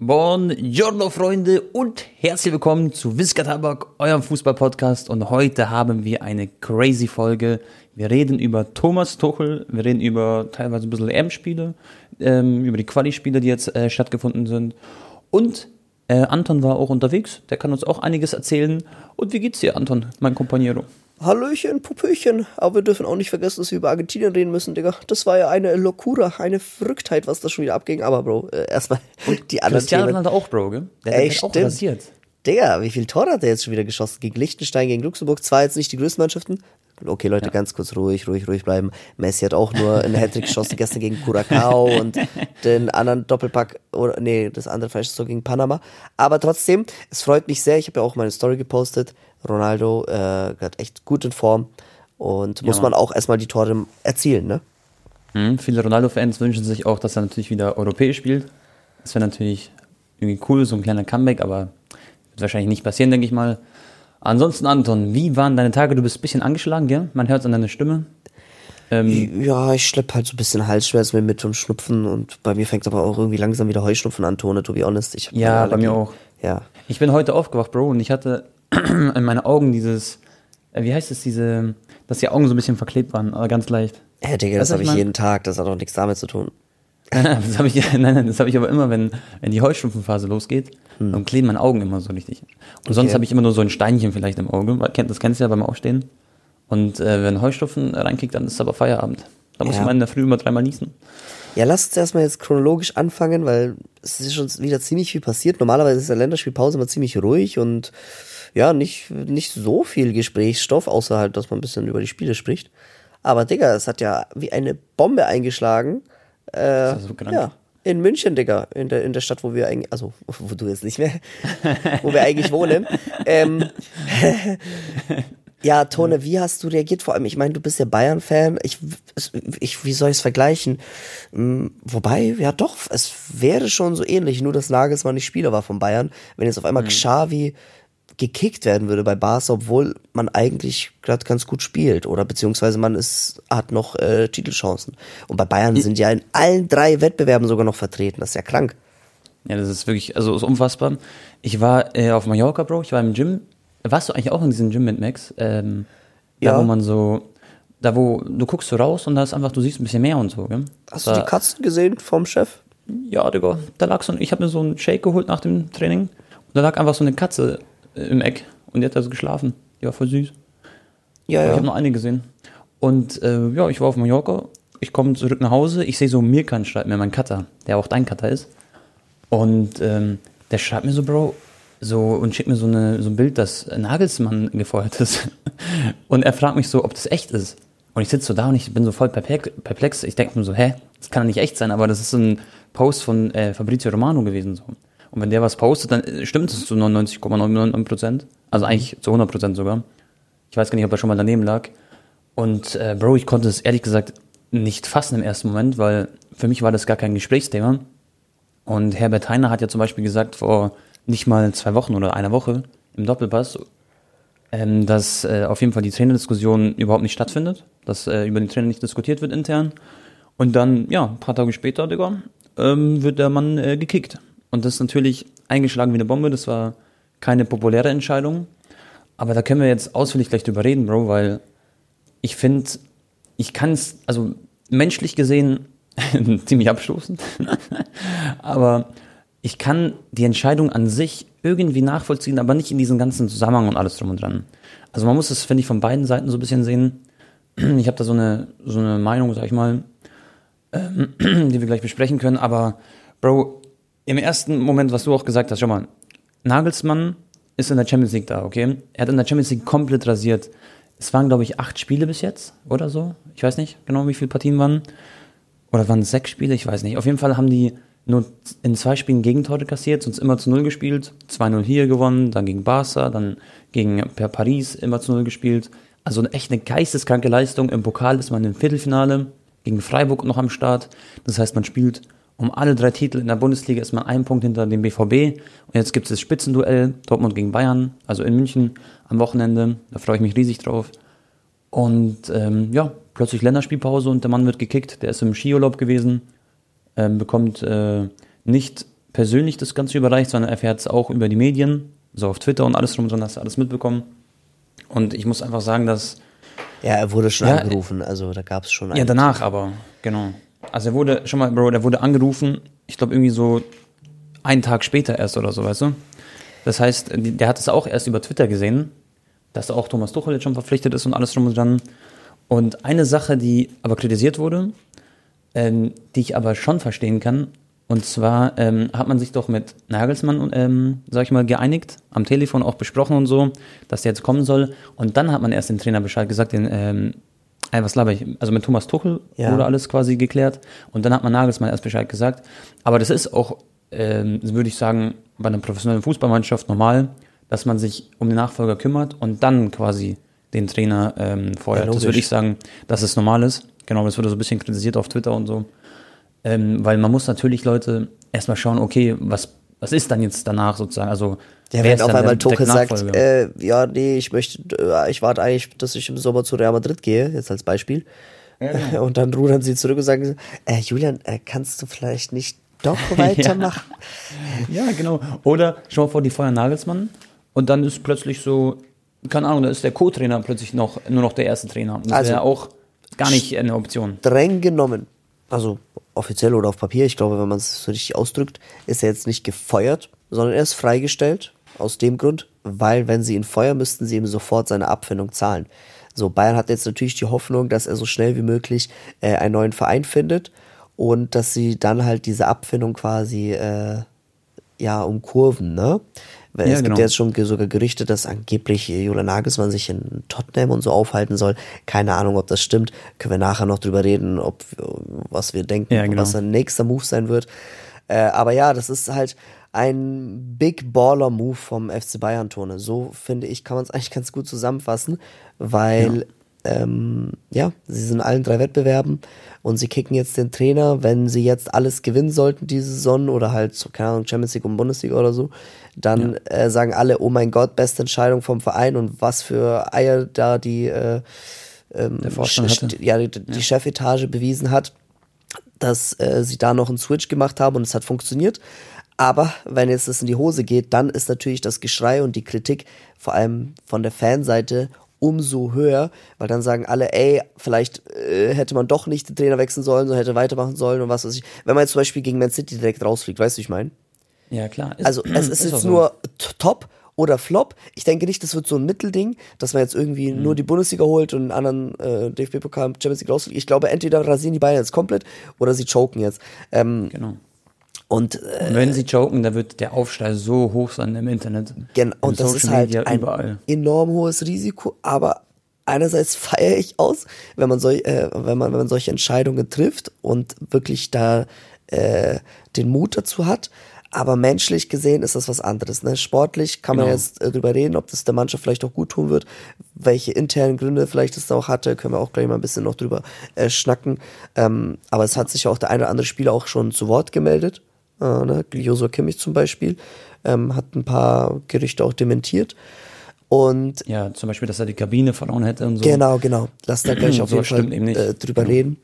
Buongiorno Freunde und herzlich willkommen zu Wiska Tabak, eurem Fußball-Podcast und heute haben wir eine crazy Folge. Wir reden über Thomas Tuchel, wir reden über teilweise ein bisschen EM-Spiele, ähm, über die Quali-Spiele, die jetzt äh, stattgefunden sind und äh, Anton war auch unterwegs, der kann uns auch einiges erzählen. Und wie geht's dir, Anton, mein Kompaniero? Hallöchen, Pupöchen. Aber wir dürfen auch nicht vergessen, dass wir über Argentinien reden müssen, Digga. Das war ja eine Locura, eine Verrücktheit, was da schon wieder abging. Aber, Bro, äh, erstmal die anderen Cristiano. Ronaldo auch, Bro, gell? Der Ey, hat auch rasiert. Digga, wie viel Tor hat der jetzt schon wieder geschossen? Gegen Liechtenstein, gegen Luxemburg. Zwar jetzt nicht die größten Mannschaften. Okay, Leute, Ja. ganz kurz ruhig, ruhig, ruhig bleiben. Messi hat auch nur einen Hattrick geschossen gestern gegen Curacao und den anderen Doppelpack, oder nee, das andere falsche Tor gegen Panama. Aber trotzdem, es freut mich sehr. Ich habe ja auch meine Story gepostet. Ronaldo äh, hat echt gut in Form und muss man auch erstmal die Tore erzielen, ne? Mhm, viele Ronaldo-Fans wünschen sich auch, dass er natürlich wieder europäisch spielt. Das wäre natürlich irgendwie cool, so ein kleiner Comeback, aber wird wahrscheinlich nicht passieren, denke ich mal. Ansonsten, Anton, wie waren deine Tage? Du bist ein bisschen angeschlagen, gell? Man hört es an deiner Stimme. Ähm, Ja, ich schlepp halt so ein bisschen Halsschmerzen mit und Schnupfen und bei mir fängt aber auch irgendwie langsam wieder Heuschnupfen an, Tone, to be honest. Ja, bei mir auch. Ja. ich bin heute aufgewacht, Bro, und ich hatte in meinen Augen dieses, äh, wie heißt es, diese, dass die Augen so ein bisschen verklebt waren, aber ganz leicht. Hä, Digga, das Weißt du, habe ich ich jeden Tag, das hat auch nichts damit zu tun. das habe ich, nein, nein, das habe ich aber immer, wenn, wenn die Heuschnupfenphase losgeht, dann kleben meine Augen immer so richtig. Und sonst Okay. habe ich immer nur so ein Steinchen vielleicht im Auge, das kennst du ja beim Aufstehen. Und äh, wenn Heuschnupfen reinkickt, dann ist es aber Feierabend. Da muss Ja. man in der Früh immer dreimal niesen. Ja, lass uns erstmal jetzt chronologisch anfangen, weil es ist schon wieder ziemlich viel passiert. Normalerweise ist der Länderspielpause immer ziemlich ruhig und ja, nicht, nicht so viel Gesprächsstoff, außer halt, dass man ein bisschen über die Spiele spricht. Aber Digga, es hat ja wie eine Bombe eingeschlagen. Äh, Das ist so krank. ja, in München, Digga, in der, in der Stadt, wo wir eigentlich, also wo du jetzt nicht mehr, wo wir eigentlich wohnen. Ähm, ja, Tone, wie hast du reagiert? Vor allem, ich meine, du bist ja Bayern-Fan. Ich, ich, wie soll ich es vergleichen? Hm, Wobei, ja doch, es wäre schon so ähnlich, nur dass Nagelsmann nicht Spieler war von Bayern. Wenn jetzt auf einmal Xavi gekickt werden würde bei Barca, obwohl man eigentlich gerade ganz gut spielt oder beziehungsweise man ist, hat noch äh, Titelchancen. Und bei Bayern sind ja in allen drei Wettbewerben sogar noch vertreten. Das ist ja krank. Ja, das ist wirklich, also ist unfassbar. Ich war äh, auf Mallorca, Bro, ich war im Gym. Warst du eigentlich auch in diesem Gym mit Max? Ähm, da Ja. wo man so, da wo, du guckst so raus und da ist einfach, du siehst ein bisschen mehr und so, gell? Hast da, du die Katzen gesehen vom Chef? Ja, Digga, da lag so ein, ich habe mir so einen Shake geholt nach dem Training und da lag einfach so eine Katze im Eck und die hat da so geschlafen. Die war voll süß. Ja, Ich ja. habe noch eine gesehen. Und äh, ja, ich war auf Mallorca, ich komme zurück nach Hause, ich sehe so Mirkan schreibt mir, mein Cutter, der auch dein Cutter ist. Und ähm, der schreibt mir so, Bro, so und schickt mir so, eine, so ein Bild, dass Nagelsmann gefeuert ist. und er fragt mich so, ob das echt ist. Und ich sitze so da und ich bin so voll perplex. perplex. Ich denke mir so, hä, das kann nicht echt sein, aber das ist so ein Post von äh, Fabrizio Romano gewesen. So. Und wenn der was postet, dann stimmt es zu 99,99 Prozent. Also eigentlich zu 100 Prozent sogar. Ich weiß gar nicht, ob er schon mal daneben lag. Und äh, Bro, ich konnte es ehrlich gesagt nicht fassen im ersten Moment, weil für mich war das gar kein Gesprächsthema. Und Herbert Heiner hat ja zum Beispiel gesagt vor nicht mal zwei Wochen oder einer Woche im Doppelpass, ähm, dass äh, auf jeden Fall die Trainerdiskussion überhaupt nicht stattfindet, dass äh, über den Trainer nicht diskutiert wird intern. Und dann, ja, ein paar Tage später, Digga, ähm, wird der Mann äh, gekickt. Und das ist natürlich eingeschlagen wie eine Bombe, das war keine populäre Entscheidung. Aber da können wir jetzt ausführlich gleich drüber reden, Bro, weil ich finde, ich kann es, also menschlich gesehen, ziemlich abstoßend, aber ich kann die Entscheidung an sich irgendwie nachvollziehen, aber nicht in diesen ganzen Zusammenhang und alles drum und dran. Also man muss es, finde ich, von beiden Seiten so ein bisschen sehen. Ich habe da so eine, so eine Meinung, sag ich mal, ähm, die wir gleich besprechen können, aber Bro, im ersten Moment, was du auch gesagt hast, schau mal, Nagelsmann ist in der Champions League da, okay? Er hat in der Champions League komplett rasiert. Es waren, glaube ich, acht Spiele bis jetzt oder so. Ich weiß nicht genau, wie viele Partien waren. Oder waren es sechs Spiele? Ich weiß nicht. Auf jeden Fall haben die nur in zwei Spielen Gegentore kassiert, sonst immer zu Null gespielt. 2-0 hier gewonnen, dann gegen Barca, dann gegen per Paris immer zu Null gespielt. Also echt eine geisteskranke Leistung. Im Pokal ist man im Viertelfinale gegen Freiburg noch am Start. Das heißt, man spielt um alle drei Titel in der Bundesliga ist man einen Punkt hinter dem BVB. Und jetzt gibt es das Spitzenduell Dortmund gegen Bayern, also in München am Wochenende. Da freue ich mich riesig drauf. Und ähm, ja, plötzlich Länderspielpause und der Mann wird gekickt. Der ist im Skiurlaub gewesen, ähm, bekommt äh, nicht persönlich das Ganze überreicht, sondern erfährt es auch über die Medien, so auf Twitter und alles drum und dran, hast du alles mitbekommen. Und ich muss einfach sagen, dass. Ja, er wurde schon Ja, angerufen, also da gab es schon Ja, danach aber, genau. Also er wurde, schon mal, Bro, der wurde angerufen, ich glaube irgendwie so einen Tag später erst oder so, weißt du? Das heißt, der hat es auch erst über Twitter gesehen, dass auch Thomas Tuchel jetzt schon verpflichtet ist und alles drum und dran. Und eine Sache, die aber kritisiert wurde, ähm, die ich aber schon verstehen kann, und zwar ähm, hat man sich doch mit Nagelsmann, ähm, sag ich mal, geeinigt, am Telefon auch besprochen und so, dass der jetzt kommen soll. Und dann hat man erst den Trainer Bescheid gesagt, den, ähm, äh, was laber ich, also mit Thomas Tuchel Ja. wurde alles quasi geklärt. Und dann hat man Nagelsmann erst Bescheid gesagt. Aber das ist auch, ähm, würde ich sagen, bei einer professionellen Fußballmannschaft normal, dass man sich um den Nachfolger kümmert und dann quasi den Trainer ähm, feuert. Ja, das würde ich sagen, dass es normal ist. Genau, das wurde so ein bisschen kritisiert auf Twitter und so. Ähm, weil man muss natürlich Leute erstmal schauen, okay, was, was ist dann jetzt danach sozusagen? Also, Ja, wenn auf einmal Tuchel sagt, äh, ja, nee, ich möchte, äh, ich warte eigentlich, dass ich im Sommer zu Real Madrid gehe, jetzt als Beispiel. genau. Und dann rudern sie zurück und sagen, äh, Julian, äh, kannst du vielleicht nicht doch weitermachen? Ja, genau. Oder schau mal vor, die feuern Nagelsmann und dann ist plötzlich so, keine Ahnung, da ist der Co-Trainer plötzlich noch, nur noch der erste Trainer. Das Also- wäre auch gar nicht eine Option. Streng genommen, also offiziell oder auf Papier, ich glaube, wenn man es so richtig ausdrückt, ist er jetzt nicht gefeuert, sondern er ist freigestellt. Aus dem Grund, weil wenn sie ihn feuern, müssten sie ihm sofort seine Abfindung zahlen. So, Bayern hat jetzt natürlich die Hoffnung, dass er so schnell wie möglich äh, einen neuen Verein findet und dass sie dann halt diese Abfindung quasi äh, ja umkurven, ne? Weil Ja, es gibt genau. ja jetzt schon sogar Gerüchte, dass angeblich Julian Nagelsmann sich in Tottenham und so aufhalten soll. Keine Ahnung, ob das stimmt. Können wir nachher noch drüber reden, ob was wir denken, Ja, genau. was sein nächster Move sein wird. Äh, aber ja, das ist halt ein Big Baller Move vom FC Bayern Tone. So finde ich, kann man es eigentlich ganz gut zusammenfassen, weil ähm, ja, sie sind in allen drei Wettbewerben und sie kicken jetzt den Trainer, wenn sie jetzt alles gewinnen sollten diese Saison oder halt, so, keine Ahnung, Champions League und Bundesliga oder so, dann äh, sagen alle, oh mein Gott, beste Entscheidung vom Verein und was für Eier da die, äh, ähm, ja, die, die Chefetage bewiesen hat, dass äh, sie da noch einen Switch gemacht haben und es hat funktioniert. Aber wenn jetzt das in die Hose geht, dann ist natürlich das Geschrei und die Kritik, vor allem von der Fanseite, umso höher, weil dann sagen alle, ey, vielleicht äh, hätte man doch nicht den Trainer wechseln sollen, sondern hätte weitermachen sollen und was weiß ich. Wenn man jetzt zum Beispiel gegen Man City direkt rausfliegt, weißt du, wie ich meine? Ja, klar. Ist- Also es ist, auch jetzt so. nur top oder flop. Ich denke nicht, das wird so ein Mittelding, dass man jetzt irgendwie Mhm. nur die Bundesliga holt und einen anderen äh, DFB-Pokal Champions League rausfliegt. Ich glaube, entweder rasieren die Bayern jetzt komplett oder sie choken jetzt. Ähm, Genau. Und äh, Und wenn sie joken, da wird der Aufschrei so hoch sein im Internet. Gen Im und das ist Social halt Media, ein überall. enorm hohes Risiko, aber einerseits feiere ich aus, wenn man, sol äh, wenn, man, wenn man solche Entscheidungen trifft und wirklich da äh, den Mut dazu hat. Aber menschlich gesehen ist das was anderes. Ne? Sportlich kann man Genau. jetzt äh, drüber reden, ob das der Mannschaft vielleicht auch gut tun wird, welche internen Gründe vielleicht es da auch hatte, können wir auch gleich mal ein bisschen noch drüber äh, schnacken. Ähm, aber es hat sich auch der eine oder andere Spieler auch schon zu Wort gemeldet. Äh, ne? Josua Kimmich zum Beispiel ähm, hat ein paar Gerüchte auch dementiert. Und Ja, zum Beispiel, dass er die Kabine verloren hätte und so. Genau, genau. Lass da gleich auf So jeden Fall äh, drüber Genau. reden.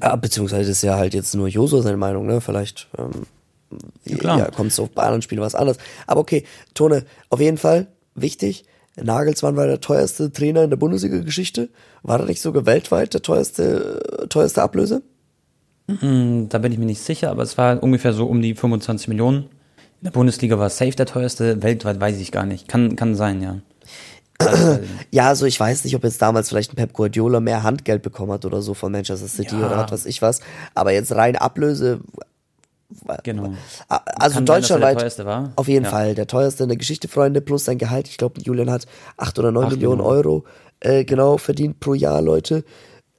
Ah, beziehungsweise ist ja halt jetzt nur Joso seine Meinung, ne? Vielleicht ähm, ja, klar. kommt es auf bei anderen Spielen was anderes. Aber okay, Tone, auf jeden Fall wichtig. Nagelsmann war der teuerste Trainer in der Bundesliga-Geschichte. War er nicht sogar weltweit der teuerste, äh, teuerste Ablöse? Hm, Da bin ich mir nicht sicher, aber es war ungefähr so um die 25 Millionen. In der Bundesliga war safe der teuerste, weltweit weiß ich gar nicht. Kann, kann sein, ja. Also, Ja, also ich weiß nicht, ob jetzt damals vielleicht ein Pep Guardiola mehr Handgeld bekommen hat oder so von Manchester City Ja. oder was weiß ich was. Aber jetzt rein Ablöse genau. Also Kann sein, deutschlandweit der teuerste war. auf jeden Ja. Fall der teuerste in der Geschichte, Freunde, plus sein Gehalt. Ich glaube, Julian hat acht oder neun Acht Millionen Millionen. Euro äh, genau verdient pro Jahr, Leute.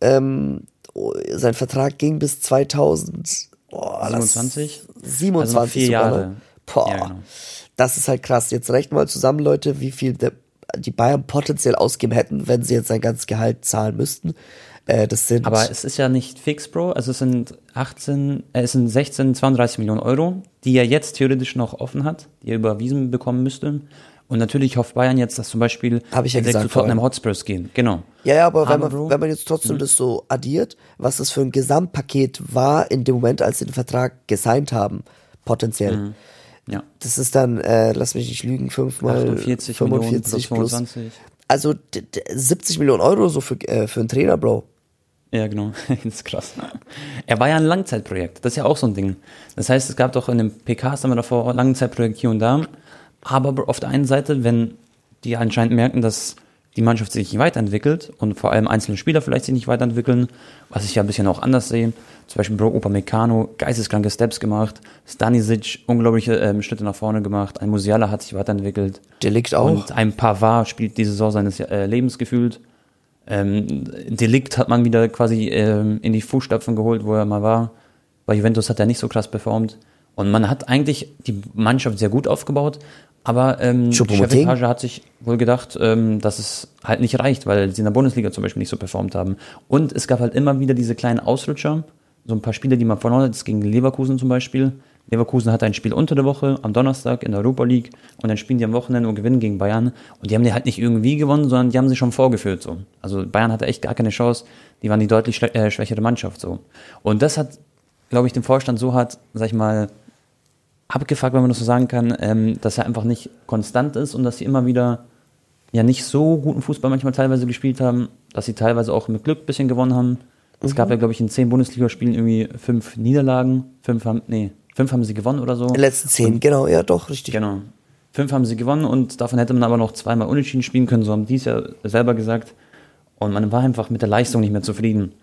Ähm, sein Vertrag ging bis 2000. Oh, lass- 27? 27 Also vier sogar. Jahre. Boah, Ja, genau. das ist halt krass. Jetzt rechnen mal zusammen, Leute, wie viel der, die Bayern potenziell ausgeben hätten, wenn sie jetzt sein ganzes Gehalt zahlen müssten. Äh, das sind Aber es ist ja nicht fix, Bro. Also es sind 18, äh, es sind 16, 32 Millionen Euro, die er jetzt theoretisch noch offen hat, die er überwiesen bekommen müsste. Und natürlich hofft Bayern jetzt, dass zum Beispiel Hab ich ja gesagt zu Tottenham vorhin. Hotspurs gehen. Genau. Ja, ja, aber, wenn, man, Mhm. wenn man jetzt trotzdem das so addiert, was das für ein Gesamtpaket war in dem Moment, als sie den Vertrag gesigned haben, Potenziell. Mhm. Ja. Das ist dann, äh, lass mich nicht lügen, fünfmal 48 Millionen 45 plus plus. 25. Also d- d- 70 Millionen Euro so für, äh, für einen Trainer, Bro. Ja, genau. das ist krass. Er war ja ein Langzeitprojekt. Das ist ja auch so ein Ding. Das heißt, es gab doch in den PKs haben wir davor Langzeitprojekt hier und da. Aber auf der einen Seite, wenn die anscheinend merken, dass die Mannschaft sich nicht weiterentwickelt und vor allem einzelne Spieler vielleicht sich nicht weiterentwickeln, was ich ja ein bisschen auch anders sehe. Zum Beispiel Bro Upamecano, geisteskranke Steps gemacht, Stanisic, unglaubliche ähm, Schritte nach vorne gemacht, ein Musiala hat sich weiterentwickelt. Der liegt auch. Und ein Pavard spielt die Saison seines äh, Lebens gefühlt. Ähm, Delikt hat man wieder quasi ähm, in die Fußstapfen geholt, wo er mal war. Bei Juventus hat er nicht so krass performt. Und man hat eigentlich die Mannschaft sehr gut aufgebaut, aber ähm? Chefetage hat sich wohl gedacht, ähm, dass es halt nicht reicht, weil sie in der Bundesliga zum Beispiel nicht so performt haben. Und es gab halt immer wieder diese kleinen Ausrutscher, so ein paar Spiele, die man verloren hat, das gegen Leverkusen zum Beispiel. Leverkusen hat ein Spiel unter der Woche am Donnerstag in der Europa League und dann spielen die am Wochenende und gewinnen gegen Bayern. Und die haben die halt nicht irgendwie gewonnen, sondern die haben sie schon vorgeführt. So. Also Bayern hatte echt gar keine Chance. Die waren die deutlich äh, schwächere Mannschaft. so. Und das hat, glaube ich, den Vorstand so hart, sag ich mal, abgefuckt, wenn man das so sagen kann, ähm, dass er einfach nicht konstant ist und dass sie immer wieder ja nicht so guten Fußball manchmal teilweise gespielt haben, dass sie teilweise auch mit Glück ein bisschen gewonnen haben. Es gab ja, glaube ich, in zehn Bundesligaspielen irgendwie fünf Niederlagen, fünf haben, nee, fünf haben sie gewonnen oder so. Die letzten zehn, genau, ja doch, richtig. Genau. Fünf haben sie gewonnen und davon hätte man aber noch zweimal unentschieden spielen können, so haben die es ja selber gesagt. Und man war einfach mit der Leistung nicht mehr zufrieden.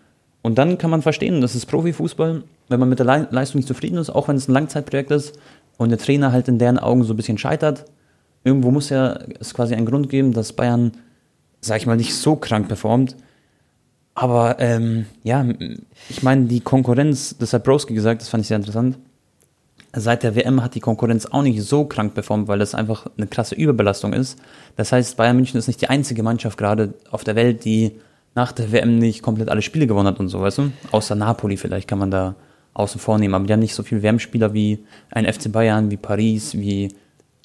Und dann kann man verstehen, das ist Profifußball, wenn man mit der Lei- Leistung nicht zufrieden ist, auch wenn es ein Langzeitprojekt ist und der Trainer halt in deren Augen so ein bisschen scheitert. Irgendwo muss ja es quasi einen Grund geben, dass Bayern, sag ich mal, nicht so krank performt. Aber ähm, ja, ich meine, die Konkurrenz, das hat Broski gesagt, das fand ich sehr interessant. Seit der WM hat die Konkurrenz auch nicht so krank performt, weil das einfach eine krasse Überbelastung ist. Das heißt, Bayern München ist nicht die einzige Mannschaft gerade auf der Welt, die nach der WM nicht komplett alle Spiele gewonnen hat und so, weißt du? Außer Napoli vielleicht kann man da außen vor nehmen. Aber die haben nicht so viele WM-Spieler wie ein FC Bayern, wie Paris, wie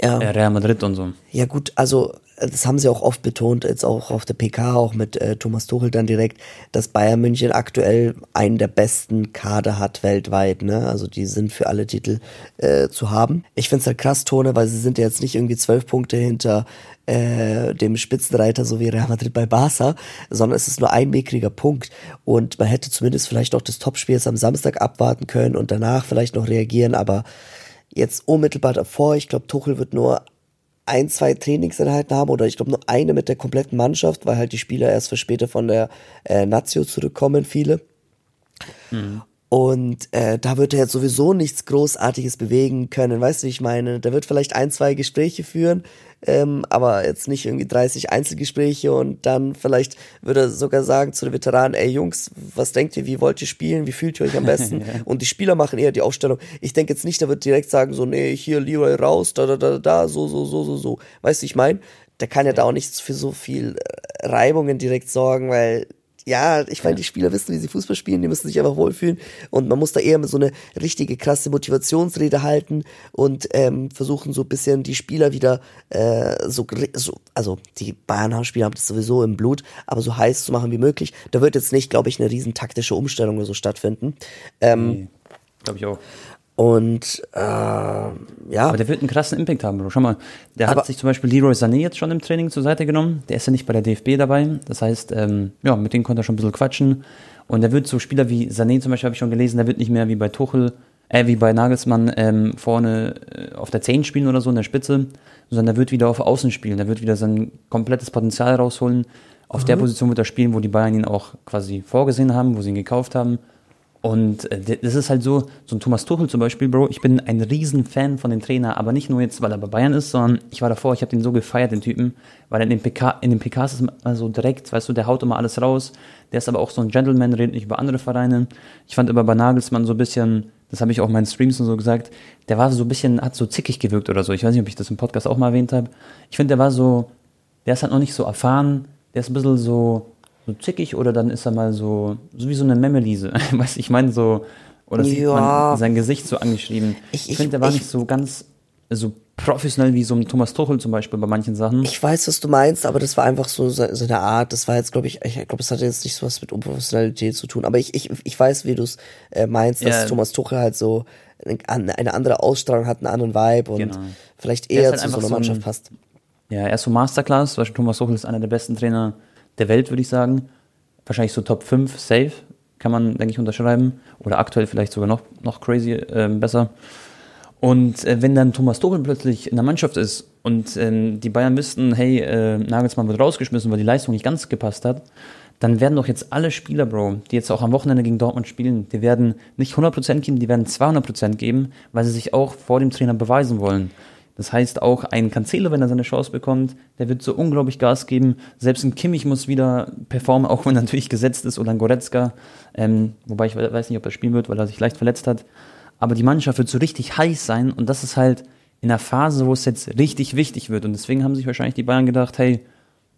Ja. Real Madrid und so. Ja gut, also das haben sie auch oft betont, jetzt auch auf der PK, auch mit äh, Thomas Tuchel dann direkt, dass Bayern München aktuell einen der besten Kader hat weltweit, ne? Also die sind für alle Titel äh, zu haben. Ich find's halt krass, Tone, weil sie sind ja jetzt nicht irgendwie zwölf Punkte hinter äh, dem Spitzenreiter, so wie Real Madrid bei Barca, sondern es ist nur ein mickriger Punkt. Und man hätte zumindest vielleicht auch das Topspiel jetzt am Samstag abwarten können und danach vielleicht noch reagieren, aber jetzt unmittelbar davor, ich glaube, Tuchel wird nur ein, zwei Trainingseinheiten haben oder ich glaube nur eine mit der kompletten Mannschaft, weil halt die Spieler erst für später von der äh, Nazio zurückkommen, viele. Und äh, da wird er jetzt sowieso nichts Großartiges bewegen können, weißt du, wie ich meine? Da wird vielleicht ein, zwei Gespräche führen, ähm, aber jetzt nicht irgendwie 30 Einzelgespräche und dann vielleicht würde er sogar sagen zu den Veteranen, ey Jungs, was denkt ihr, wie wollt ihr spielen, wie fühlt ihr euch am besten? Und die Spieler machen eher die Aufstellung. Ich denke jetzt nicht, der wird direkt sagen, so, nee, hier Leroy raus, da, da, da, da, so, so, so, so, so. Weißt du, ich meine? Der kann ja da auch nicht für so viel äh, Reibungen direkt sorgen, weil ja, ich meine, die Spieler wissen, wie sie Fußball spielen, die müssen sich einfach wohlfühlen und man muss da eher so eine richtige krasse Motivationsrede halten und ähm, versuchen so ein bisschen die Spieler wieder äh, so, so, also die Bayern-Spieler haben das sowieso im Blut, aber so heiß zu machen wie möglich. Da wird jetzt nicht, glaube ich, eine riesen taktische Umstellung oder so stattfinden. Ähm, Nee, Glaube ich auch. Und äh, ja, Aber der wird einen krassen Impact haben, Bro. Schau mal, der Aber- hat sich zum Beispiel Leroy Sané jetzt schon im Training zur Seite genommen. Der ist ja nicht bei der DFB dabei. Das heißt, ähm, ja, mit denen konnte er schon ein bisschen quatschen. Und der wird so Spieler wie Sané zum Beispiel, habe ich schon gelesen, der wird nicht mehr wie bei Tuchel, äh, wie bei Nagelsmann ähm, vorne äh, auf der 10 spielen oder so in der Spitze, sondern der wird wieder auf Außen spielen. Der wird wieder sein komplettes Potenzial rausholen. Auf der Position wird er spielen, wo die Bayern ihn auch quasi vorgesehen haben, wo sie ihn gekauft haben. Und äh, das ist halt so, so ein Thomas Tuchel zum Beispiel, Bro, ich bin ein riesen Fan von dem Trainer, aber nicht nur jetzt, weil er bei Bayern ist, sondern ich war davor, ich habe den so gefeiert, den Typen, weil in den, PK, in den PKs ist immer so direkt, weißt du, der haut immer alles raus, der ist aber auch so ein Gentleman, redet nicht über andere Vereine. Ich fand immer bei Nagelsmann so ein bisschen, das habe ich auch in meinen Streams und so gesagt, der war so ein bisschen, hat so zickig gewirkt oder so, ich weiß nicht, ob ich das im Podcast auch mal erwähnt habe. Ich finde, der war so, der ist halt noch nicht so erfahren, der ist ein bisschen so, so zickig oder dann ist er mal so, so wie so eine Memmelise. Weißt du, ich meine so, oder sieht Ja. man sein Gesicht so angeschrieben. Ich- Ich, ich- finde, der war ich- nicht so ganz so professionell wie so ein Thomas Tuchel zum Beispiel bei manchen Sachen. Ich weiß, was du meinst, aber das war einfach so se- seine Art. Das war jetzt, glaube ich, ich glaube, es hatte jetzt nicht so was mit Unprofessionalität zu tun. Aber ich, ich, ich weiß, wie du es äh, meinst, dass Ja. Thomas Tuchel halt so eine andere Ausstrahlung hat, einen anderen Vibe und Genau. vielleicht Er eher halt zu so einer so ein- Mannschaft passt. Ja, er ist so Masterclass. Zum Beispiel Thomas Tuchel ist einer der besten Trainer der Welt, würde ich sagen. Wahrscheinlich so Top 5 safe, kann man, denke ich, unterschreiben. Oder aktuell vielleicht sogar noch, noch crazy ähm, besser. Und äh, wenn dann Thomas Tuchel plötzlich in der Mannschaft ist und ähm, die Bayern wüssten, hey, äh, Nagelsmann wird rausgeschmissen, weil die Leistung nicht ganz gepasst hat, dann werden doch jetzt alle Spieler, Bro, die jetzt auch am Wochenende gegen Dortmund spielen, die werden nicht 100% geben, die werden 200% geben, weil sie sich auch vor dem Trainer beweisen wollen. Das heißt, auch ein Cancelo, wenn er seine Chance bekommt, der wird so unglaublich Gas geben. Selbst ein Kimmich muss wieder performen, auch wenn er natürlich gesetzt ist, oder ein Goretzka. Ähm, wobei ich we- weiß nicht, ob er spielen wird, weil er sich leicht verletzt hat. Aber die Mannschaft wird so richtig heiß sein und das ist halt in der Phase, wo es jetzt richtig wichtig wird. Und deswegen haben sich wahrscheinlich die Bayern gedacht, hey,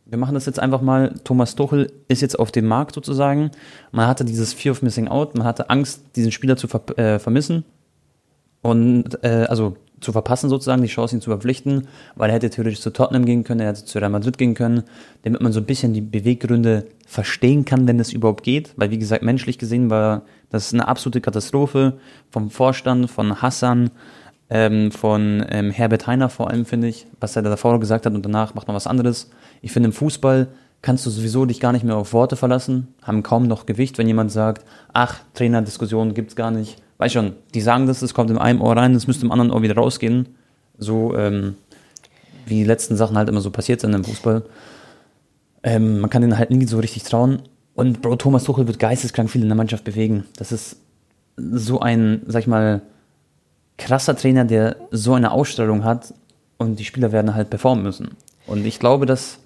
wir machen das jetzt einfach mal. Thomas Tuchel ist jetzt auf dem Markt sozusagen. Man hatte dieses Fear of Missing Out, man hatte Angst, diesen Spieler zu ver äh, vermissen und äh, also zu verpassen sozusagen, die Chance, ihn zu verpflichten, weil er hätte theoretisch zu Tottenham gehen können, er hätte zu Real Madrid gehen können, damit man so ein bisschen die Beweggründe verstehen kann, wenn es überhaupt geht, weil wie gesagt, menschlich gesehen war das eine absolute Katastrophe vom Vorstand, von Hassan, ähm, von ähm, Herbert Heiner vor allem, finde ich, was er davor gesagt hat und danach macht man was anderes. Ich finde, im Fußball kannst du sowieso dich gar nicht mehr auf Worte verlassen, haben kaum noch Gewicht, wenn jemand sagt, ach, Trainerdiskussionen gibt's gar nicht. Weiß schon, die sagen das, es kommt in einem Ohr rein, es müsste im anderen Ohr wieder rausgehen. So, ähm, wie die letzten Sachen halt immer so passiert sind im Fußball. Ähm, man kann denen halt nie so richtig trauen. Und Bro, Thomas Tuchel wird geisteskrank viel in der Mannschaft bewegen. Das ist so ein, sag ich mal, krasser Trainer, der so eine Ausstrahlung hat und die Spieler werden halt performen müssen. Und ich glaube, dass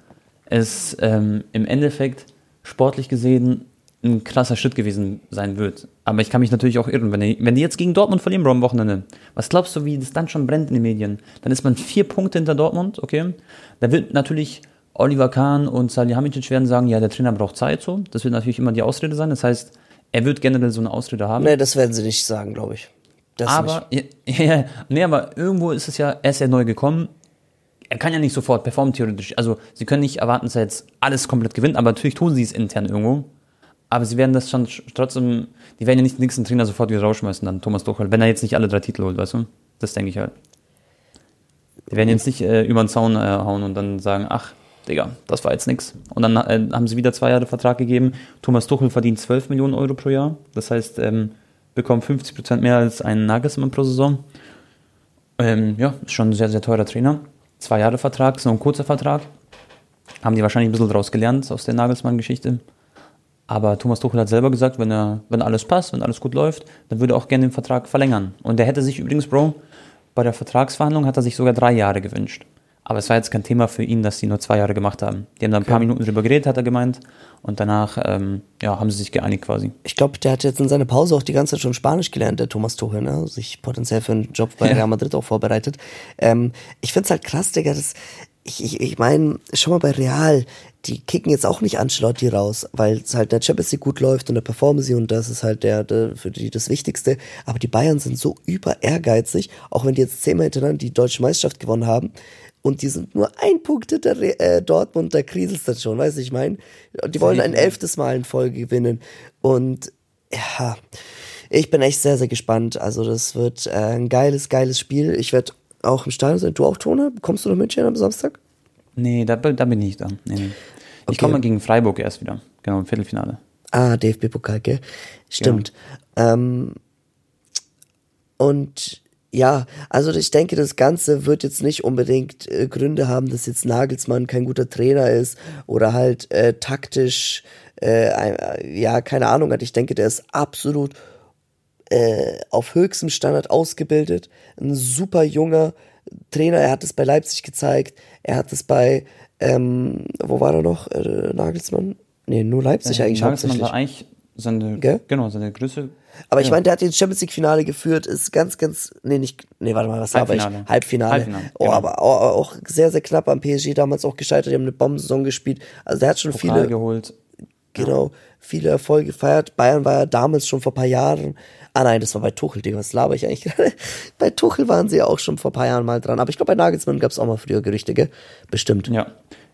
es ähm, im Endeffekt sportlich gesehen ein krasser Schritt gewesen sein wird. Aber ich kann mich natürlich auch irren, wenn die, wenn die jetzt gegen Dortmund verlieren, Bro, am Wochenende. Was glaubst du, wie das dann schon brennt in den Medien? Dann ist man vier Punkte hinter Dortmund, okay? Da wird natürlich Oliver Kahn und Salihamidzic werden sagen, ja, der Trainer braucht Zeit, so. Das wird natürlich immer die Ausrede sein. Das heißt, er wird generell so eine Ausrede haben. Nee, das werden sie nicht sagen, glaube ich. Das Aber, ja, ja, nee, aber irgendwo ist es ja, er ist ja neu gekommen. Er kann ja nicht sofort performen, theoretisch. Also, sie können nicht erwarten, dass er jetzt alles komplett gewinnt, aber natürlich tun sie es intern irgendwo. Aber sie werden das schon sch- trotzdem, die werden ja nicht den nächsten Trainer sofort wieder rausschmeißen, dann Thomas Tuchel, wenn er jetzt nicht alle drei Titel holt, weißt du? Das denke ich halt. Die werden jetzt nicht äh, über den Zaun äh, hauen und dann sagen, ach, Digga, das war jetzt nix. Und dann äh, haben sie wieder zwei Jahre Vertrag gegeben. Thomas Tuchel verdient 12 Millionen Euro pro Jahr. Das heißt, ähm, bekommt 50 Prozent mehr als ein Nagelsmann pro Saison. Ähm, ja, ist schon ein sehr, sehr teurer Trainer. Zwei Jahre Vertrag, ist noch ein kurzer Vertrag. Haben die wahrscheinlich ein bisschen daraus gelernt aus der Nagelsmann-Geschichte. Aber Thomas Tuchel hat selber gesagt, wenn, er, wenn alles passt, wenn alles gut läuft, dann würde er auch gerne den Vertrag verlängern. Und er hätte sich übrigens, Bro, bei der Vertragsverhandlung hat er sich sogar drei Jahre gewünscht. Aber es war jetzt kein Thema für ihn, dass sie nur zwei Jahre gemacht haben. Die haben da ein paar Minuten drüber geredet, hat er gemeint. Und danach ähm, ja, haben sie sich geeinigt quasi. Ich glaube, der hat jetzt in seiner Pause auch die ganze Zeit schon Spanisch gelernt, der Thomas Tuchel, ne? Sich potenziell für einen Job bei Ja. Real Madrid auch vorbereitet. Ähm, ich find's halt krass, Digga, das, ich, ich, ich meine, schau mal bei Real, die kicken jetzt auch nicht Ancelotti raus, weil es halt der Champions League gut läuft und da performen sie und das ist halt der, der für die das Wichtigste. Aber die Bayern sind so über ehrgeizig, auch wenn die jetzt zehnmal hintereinander die deutsche Meisterschaft gewonnen haben. Und die sind nur ein Punkt hinter äh, Dortmund, da kriselst das schon, weißt du, ich meine. Die wollen ein elftes Mal in Folge gewinnen. Und ja, ich bin echt sehr, sehr gespannt. Also das wird äh, ein geiles, geiles Spiel. Ich werde auch im Stadion sein. Du auch, Tone? Kommst du nach München am Samstag? Nee, da, da bin ich nicht da. Nee, nee. Ich Okay. komme gegen Freiburg erst wieder. Genau, im Viertelfinale. Ah, DFB-Pokal, gell? Stimmt. Ähm, und ja, also ich denke, das Ganze wird jetzt nicht unbedingt äh, Gründe haben, dass jetzt Nagelsmann kein guter Trainer ist oder halt äh, taktisch, äh, äh, ja, keine Ahnung hat. Ich denke, der ist absolut äh, auf höchstem Standard ausgebildet. Ein super junger Trainer. Er hat es bei Leipzig gezeigt. Er hat es bei, ähm, wo war er noch? Äh, Nagelsmann? Nee, nur Leipzig eigentlich Äh, Nagelsmann hauptsächlich. war eigentlich seine, Gell? genau, seine Größe. Aber ich Ja. meine, der hat den Champions League Finale geführt, ist ganz, ganz, nee, nicht, nee, warte mal, was habe ich? Halbfinale. Halbfinale. Halbfinale, Oh, genau. aber auch, auch sehr, sehr knapp am PSG damals auch gescheitert. Die haben eine Bombensaison gespielt. Also der hat schon Pokal viele, geholt. genau, viele Erfolge gefeiert. Bayern war ja damals schon vor ein paar Jahren. Ah nein, das war bei Tuchel, Digga, was laber ich eigentlich gerade? bei Tuchel waren sie ja auch schon vor ein paar Jahren mal dran. Aber ich glaube, bei Nagelsmann gab es auch mal früher Gerüchte, gell? Bestimmt. Ja.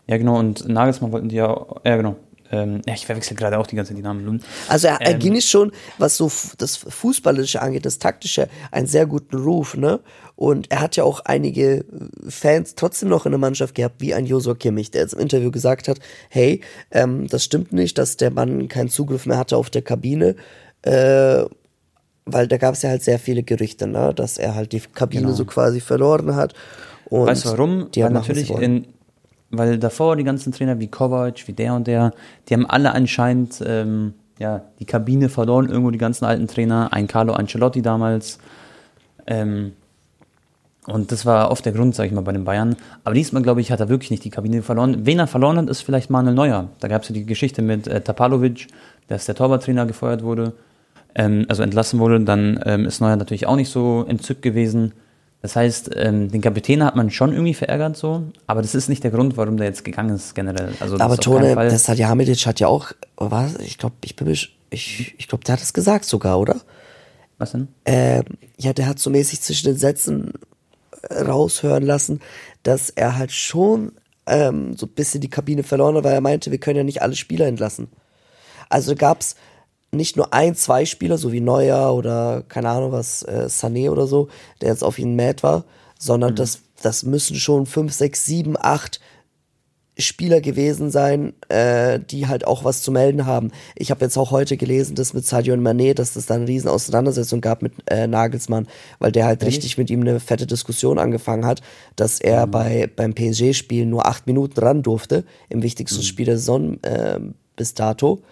Ja, genau. Und Nagelsmann wollten die ja, ja, genau. ähm, ja, ich verwechsel gerade auch die ganze die Namen. Also er, er Ähm, ging schon, was so das Fußballische angeht, das Taktische, einen sehr guten Ruf, ne? Und er hat ja auch einige Fans trotzdem noch in der Mannschaft gehabt, wie ein Josua Kimmich, der jetzt im Interview gesagt hat, hey, ähm, das stimmt nicht, dass der Mann keinen Zugriff mehr hatte auf der Kabine, äh, weil da gab es ja halt sehr viele Gerüchte, ne? dass er halt die Kabine Genau. so quasi verloren hat. Und Weißt du warum? Die weil natürlich in, weil davor die ganzen Trainer wie Kovac, wie der und der, die haben alle anscheinend ähm, ja, die Kabine verloren, irgendwo die ganzen alten Trainer, ein Carlo Ancelotti damals. Ähm, und das war oft der Grund, sag ich mal, bei den Bayern. Aber diesmal, glaube ich, hat er wirklich nicht die Kabine verloren. Wen er verloren hat, ist vielleicht Manuel Neuer. Da gab es ja die Geschichte mit äh, Tapalovic, dass der Torwarttrainer gefeuert wurde, ähm, also entlassen wurde. Dann ähm, ist Neuer natürlich auch nicht so entzückt gewesen. Das heißt, ähm, den Kapitän hat man schon irgendwie verärgert so, aber das ist nicht der Grund, warum der jetzt gegangen ist generell. Also Aber Tone, das hat ja Hamedic hat ja auch, was? Ich glaube, ich bin ich, ich glaube, der hat es gesagt sogar, oder? was denn? Ähm, ja, der hat so mäßig zwischen den Sätzen äh, raushören lassen, dass er halt schon ähm, so ein bisschen die Kabine verloren hat, weil er meinte, wir können ja nicht alle Spieler entlassen. Also gab's nicht nur ein, zwei Spieler, so wie Neuer oder keine Ahnung was, äh, Sané oder so, der jetzt auf ihn mad war, sondern das, das müssen schon fünf, sechs, sieben, acht Spieler gewesen sein, äh, die halt auch was zu melden haben. Ich habe jetzt auch heute gelesen, dass mit Sadio Mané, dass das da eine riesen Auseinandersetzung gab mit äh, Nagelsmann, weil der halt richtig mit ihm eine fette Diskussion angefangen hat, dass er bei beim PSG-Spiel nur acht Minuten ran durfte, im wichtigsten Spiel der Saison äh, bis dato.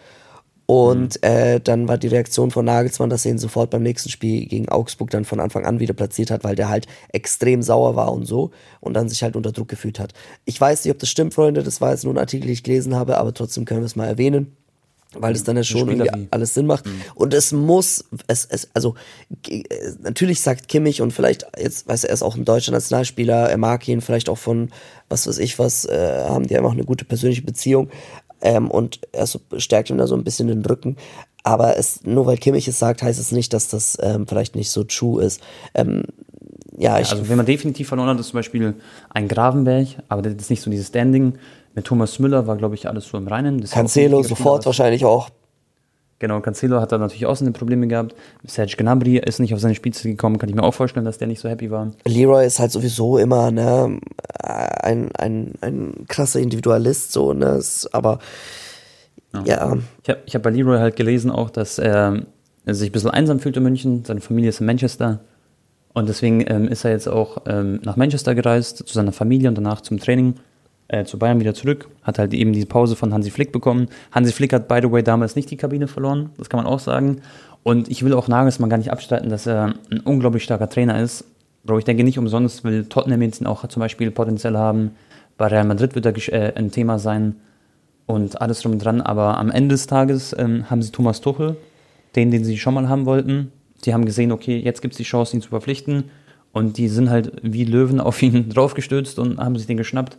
Und äh, dann war die Reaktion von Nagelsmann, dass er ihn sofort beim nächsten Spiel gegen Augsburg dann von Anfang an wieder platziert hat, weil der halt extrem sauer war und so und dann sich halt unter Druck gefühlt hat. Ich weiß nicht, ob das stimmt, Freunde, das war jetzt nur ein Artikel, den ich gelesen habe, aber trotzdem können wir es mal erwähnen. Weil es dann ja schon irgendwie wie. alles Sinn macht. Und es muss, es, es, also, äh, natürlich sagt Kimmich und vielleicht, jetzt weiß er, er ist auch ein deutscher Nationalspieler, er mag ihn vielleicht auch von, was weiß ich was, äh, haben die einfach eine gute persönliche Beziehung. Ähm, und er so, stärkt ihm da so ein bisschen den Rücken. Aber es, nur weil Kimmich es sagt, heißt es nicht, dass das ähm, vielleicht nicht so true ist. Ähm, ja, ich, Also wenn man definitiv verloren hat, ist zum Beispiel ein Gravenberg, aber das ist nicht so dieses Standing. Mit Thomas Müller war, glaube ich, alles so im Reinen. Das Cancelo sofort wahrscheinlich auch. Genau, Cancelo hat da natürlich auch seine Probleme gehabt. Serge Gnabry ist nicht auf seine Spitze gekommen, kann ich mir auch vorstellen, dass der nicht so happy war. Leroy ist halt sowieso immer ne, ein, ein, ein krasser Individualist, so, ne? Ist, aber ja. Ich habe ich hab bei Leroy halt gelesen auch, dass er, er sich ein bisschen einsam fühlt in München. Seine Familie ist in Manchester. Und deswegen ähm, ist er jetzt auch ähm, nach Manchester gereist, zu seiner Familie und danach zum Training, äh, zu Bayern wieder zurück. Hat halt eben die Pause von Hansi Flick bekommen. Hansi Flick hat, by the way, damals nicht die Kabine verloren. Das kann man auch sagen. Und ich will auch Nagelsmann gar nicht abstreiten, dass er ein unglaublich starker Trainer ist. Bro, ich denke nicht umsonst will Tottenham jetzt auch zum Beispiel Potenzial haben. Bei Real Madrid wird er äh, ein Thema sein und alles drum und dran. Aber am Ende des Tages ähm, haben sie Thomas Tuchel, den, den sie schon mal haben wollten. Sie haben gesehen, okay, jetzt gibt es die Chance, ihn zu verpflichten. Und die sind halt wie Löwen auf ihn draufgestürzt und haben sich den geschnappt.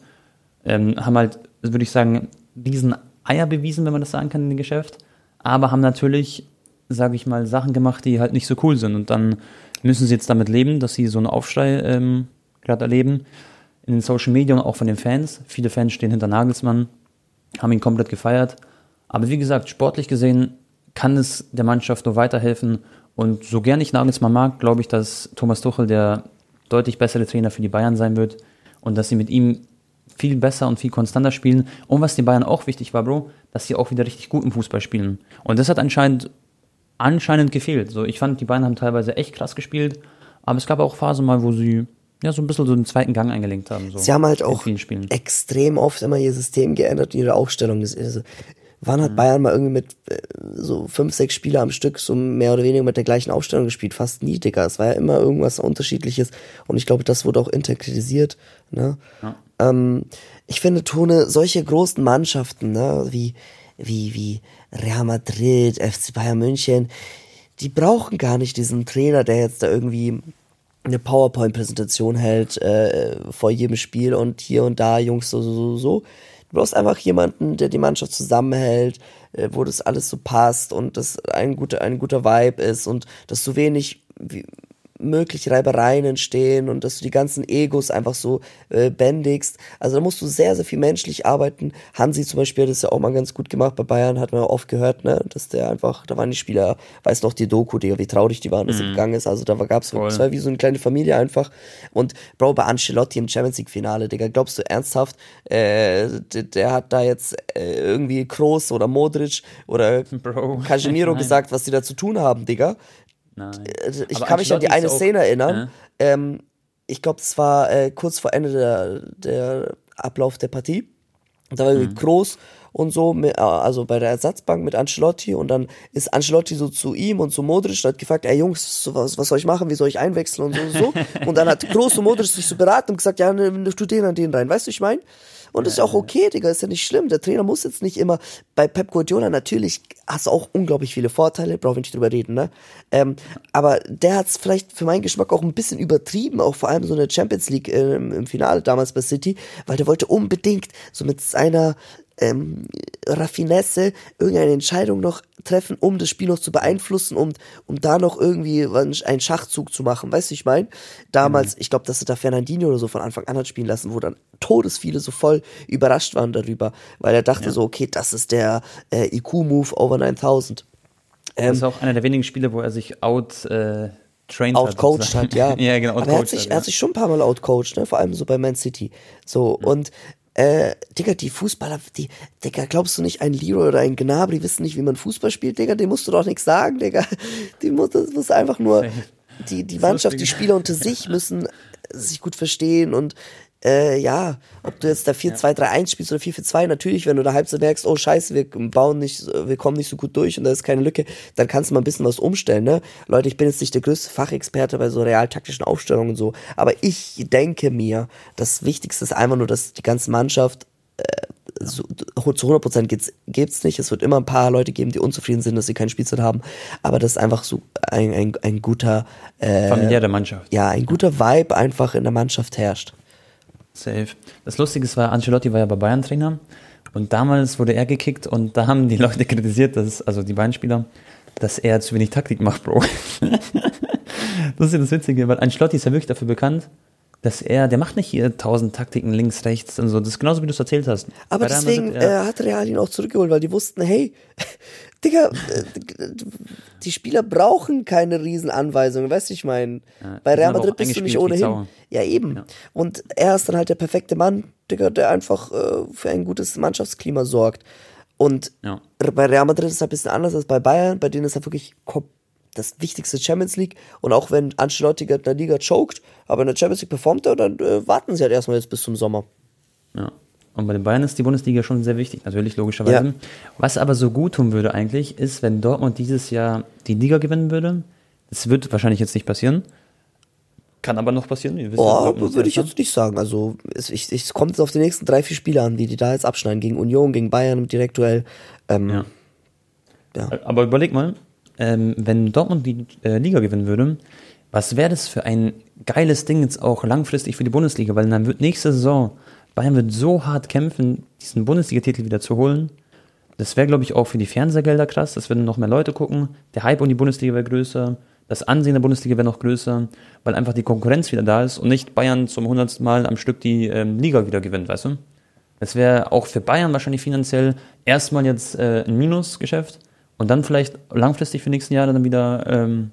Ähm, haben halt, würde ich sagen, diesen Eier bewiesen, wenn man das sagen kann, in dem Geschäft. Aber haben natürlich, sage ich mal, Sachen gemacht, die halt nicht so cool sind. Und dann müssen sie jetzt damit leben, dass sie so einen Aufschrei ähm, gerade erleben. In den Social Media und auch von den Fans. Viele Fans stehen hinter Nagelsmann, haben ihn komplett gefeiert. Aber wie gesagt, sportlich gesehen kann es der Mannschaft nur weiterhelfen. Und so gern ich Nagelsmann mag, glaube ich, dass Thomas Tuchel der deutlich bessere Trainer für die Bayern sein wird und dass sie mit ihm viel besser und viel konstanter spielen. Und was den Bayern auch wichtig war, Bro, dass sie auch wieder richtig guten Fußball spielen. Und das hat anscheinend, anscheinend gefehlt. So, ich fand, die Bayern haben teilweise echt krass gespielt, aber es gab auch Phasen mal, wo sie ja so ein bisschen so einen zweiten Gang eingelenkt haben. So, Sie haben halt auch extrem oft immer ihr System geändert, ihre Aufstellung. Das, also, wann Mhm. hat Bayern mal irgendwie mit äh, so fünf, sechs Spieler am Stück so mehr oder weniger mit der gleichen Aufstellung gespielt? Fast nie, Digga. Es war ja immer irgendwas Unterschiedliches. Und ich glaube, das wurde auch interkritisiert. Ne? Ähm, ich finde, Tone, solche großen Mannschaften, ne, wie, wie, wie Real Madrid, FC Bayern München, die brauchen gar nicht diesen Trainer, der jetzt da irgendwie eine PowerPoint-Präsentation hält äh, vor jedem Spiel und hier und da, Jungs, so, so, so, so. Du brauchst einfach jemanden, der die Mannschaft zusammenhält, äh, wo das alles so passt und das ein guter, ein guter Vibe ist und dass du wenig, wie, möglich Reibereien entstehen und dass du die ganzen Egos einfach so äh, bändigst. Also da musst du sehr, sehr viel menschlich arbeiten. Hansi zum Beispiel hat das ja auch mal ganz gut gemacht bei Bayern, hat man ja oft gehört, ne, dass der einfach, da waren die Spieler, weiß noch die Doku, Digga, wie traurig die waren, dass mhm. er gegangen ist. Also da gab es zwei wie so eine kleine Familie einfach. Und Bro, bei Ancelotti im Champions League Finale, Digga, glaubst du ernsthaft, äh, der, der hat da jetzt äh, irgendwie Kroos oder Modric oder Bro. Casemiro gesagt, was die da zu tun haben, Digga? Nein. Äh, ich Aber kann mich an die eine Szene erinnern. Äh? Ähm, ich glaube, es war äh, kurz vor Ende der, der Ablauf der Partie. Da war mhm. groß und so, äh, also bei der Ersatzbank mit Ancelotti und dann ist Ancelotti so zu ihm und zu Modric und hat gefragt, ey Jungs, was, was soll ich machen, wie soll ich einwechseln und so und so. und dann hat Groß und Modric sich so beraten und gesagt, ja, ne, tu den an den rein, weißt du, ich mein? Und das ist ja auch okay, Digga, ist ja nicht schlimm. Der Trainer muss jetzt nicht immer, bei Pep Guardiola natürlich hast du auch unglaublich viele Vorteile, brauchen wir nicht drüber reden, ne? Ähm, aber der hat es vielleicht für meinen Geschmack auch ein bisschen übertrieben, auch vor allem so eine Champions League äh, im Finale damals bei City, weil der wollte unbedingt so mit seiner ähm, Raffinesse irgendeine Entscheidung noch treffen, um das Spiel noch zu beeinflussen, um, um da noch irgendwie einen Schachzug zu machen. Weißt du, ich meine? Damals, mhm. ich glaube, dass er da Fernandinho oder so von Anfang an hat spielen lassen, wo dann todesviele so voll überrascht waren darüber, weil er dachte ja. so, okay, das ist der äh, IQ-Move over 9000. Ähm, das ist auch einer der wenigen Spiele, wo er sich out äh, trained outcoached hat, hat, ja. ja, genau. Aber er hat, sich, hat, ja. er hat sich schon ein paar Mal outcoached, ne? vor allem so bei Man City. So, mhm. und äh, Digga, die Fußballer, die, Digga, glaubst du nicht, ein Leroy oder ein Gnabry wissen nicht, wie man Fußball spielt, Digga? Dem musst du doch nichts sagen, Digga. Die muss, das muss einfach nur, die, die Mannschaft, die Spieler unter sich müssen sich gut verstehen und äh, ja, ob du jetzt da 4-2-3-1 spielst oder 4-4-2, natürlich, wenn du da halb so merkst, oh scheiße, wir bauen nicht, wir kommen nicht so gut durch und da ist keine Lücke, dann kannst du mal ein bisschen was umstellen, ne? Leute, ich bin jetzt nicht der größte Fachexperte bei so realtaktischen Aufstellungen und so, aber ich denke mir, das Wichtigste ist einfach nur, dass die ganze Mannschaft äh, so, zu 100% gibt's, gibt's nicht. Es wird immer ein paar Leute geben, die unzufrieden sind, dass sie keine Spielzeit haben. Aber das ist einfach so ein, ein, ein guter äh, familiäre Mannschaft. Ja, ein guter Vibe einfach in der Mannschaft herrscht. Safe. Das Lustige war, Ancelotti war ja bei Bayern Trainer und damals wurde er gekickt und da haben die Leute kritisiert, dass, also die Bayern-Spieler, dass er zu wenig Taktik macht, Bro. das ist ja das Witzige, weil Ancelotti ist ja wirklich dafür bekannt, dass er, der macht nicht hier tausend Taktiken links, rechts und so. Das ist genauso, wie du es erzählt hast. Aber Bei deswegen äh, hat Real ihn auch zurückgeholt, weil die wussten, hey, Digga, äh, die Spieler brauchen keine Riesenanweisungen, weißt du, ich meine, ja, bei Real Madrid bist du nicht ohnehin. Ja, eben. Ja. Und er ist dann halt der perfekte Mann, Digga, der einfach äh, für ein gutes Mannschaftsklima sorgt. Und ja. bei Real Madrid ist es halt ein bisschen anders als bei Bayern, bei denen ist er wirklich das wichtigste Champions League. Und auch wenn Ancelotti in der Liga choked, aber in der Champions League performt er, dann äh, warten sie halt erstmal jetzt bis zum Sommer. Ja. Und bei den Bayern ist die Bundesliga schon sehr wichtig, natürlich, logischerweise. Ja. Was aber so gut tun würde eigentlich, ist, wenn Dortmund dieses Jahr die Liga gewinnen würde. Das wird wahrscheinlich jetzt nicht passieren. Kann aber noch passieren. Oh, würde ich jetzt nicht sagen. Also es, ich, es kommt jetzt auf die nächsten drei, vier Spiele an, wie die da jetzt abschneiden. Gegen Union, gegen Bayern im Direktuell. Ähm, ja. ja. Aber überleg mal, ähm, wenn Dortmund die äh, Liga gewinnen würde, was wäre das für ein geiles Ding jetzt auch langfristig für die Bundesliga? Weil dann wird nächste Saison Bayern wird so hart kämpfen, diesen Bundesliga-Titel wieder zu holen. Das wäre, glaube ich, auch für die Fernsehgelder krass. Das würden noch mehr Leute gucken. Der Hype um die Bundesliga wäre größer. Das Ansehen der Bundesliga wäre noch größer, weil einfach die Konkurrenz wieder da ist und nicht Bayern zum hundertsten Mal am Stück die ähm, Liga wieder gewinnt, weißt du? Das wäre auch für Bayern wahrscheinlich finanziell erstmal jetzt äh, ein Minusgeschäft und dann vielleicht langfristig für nächsten Jahre dann wieder ähm,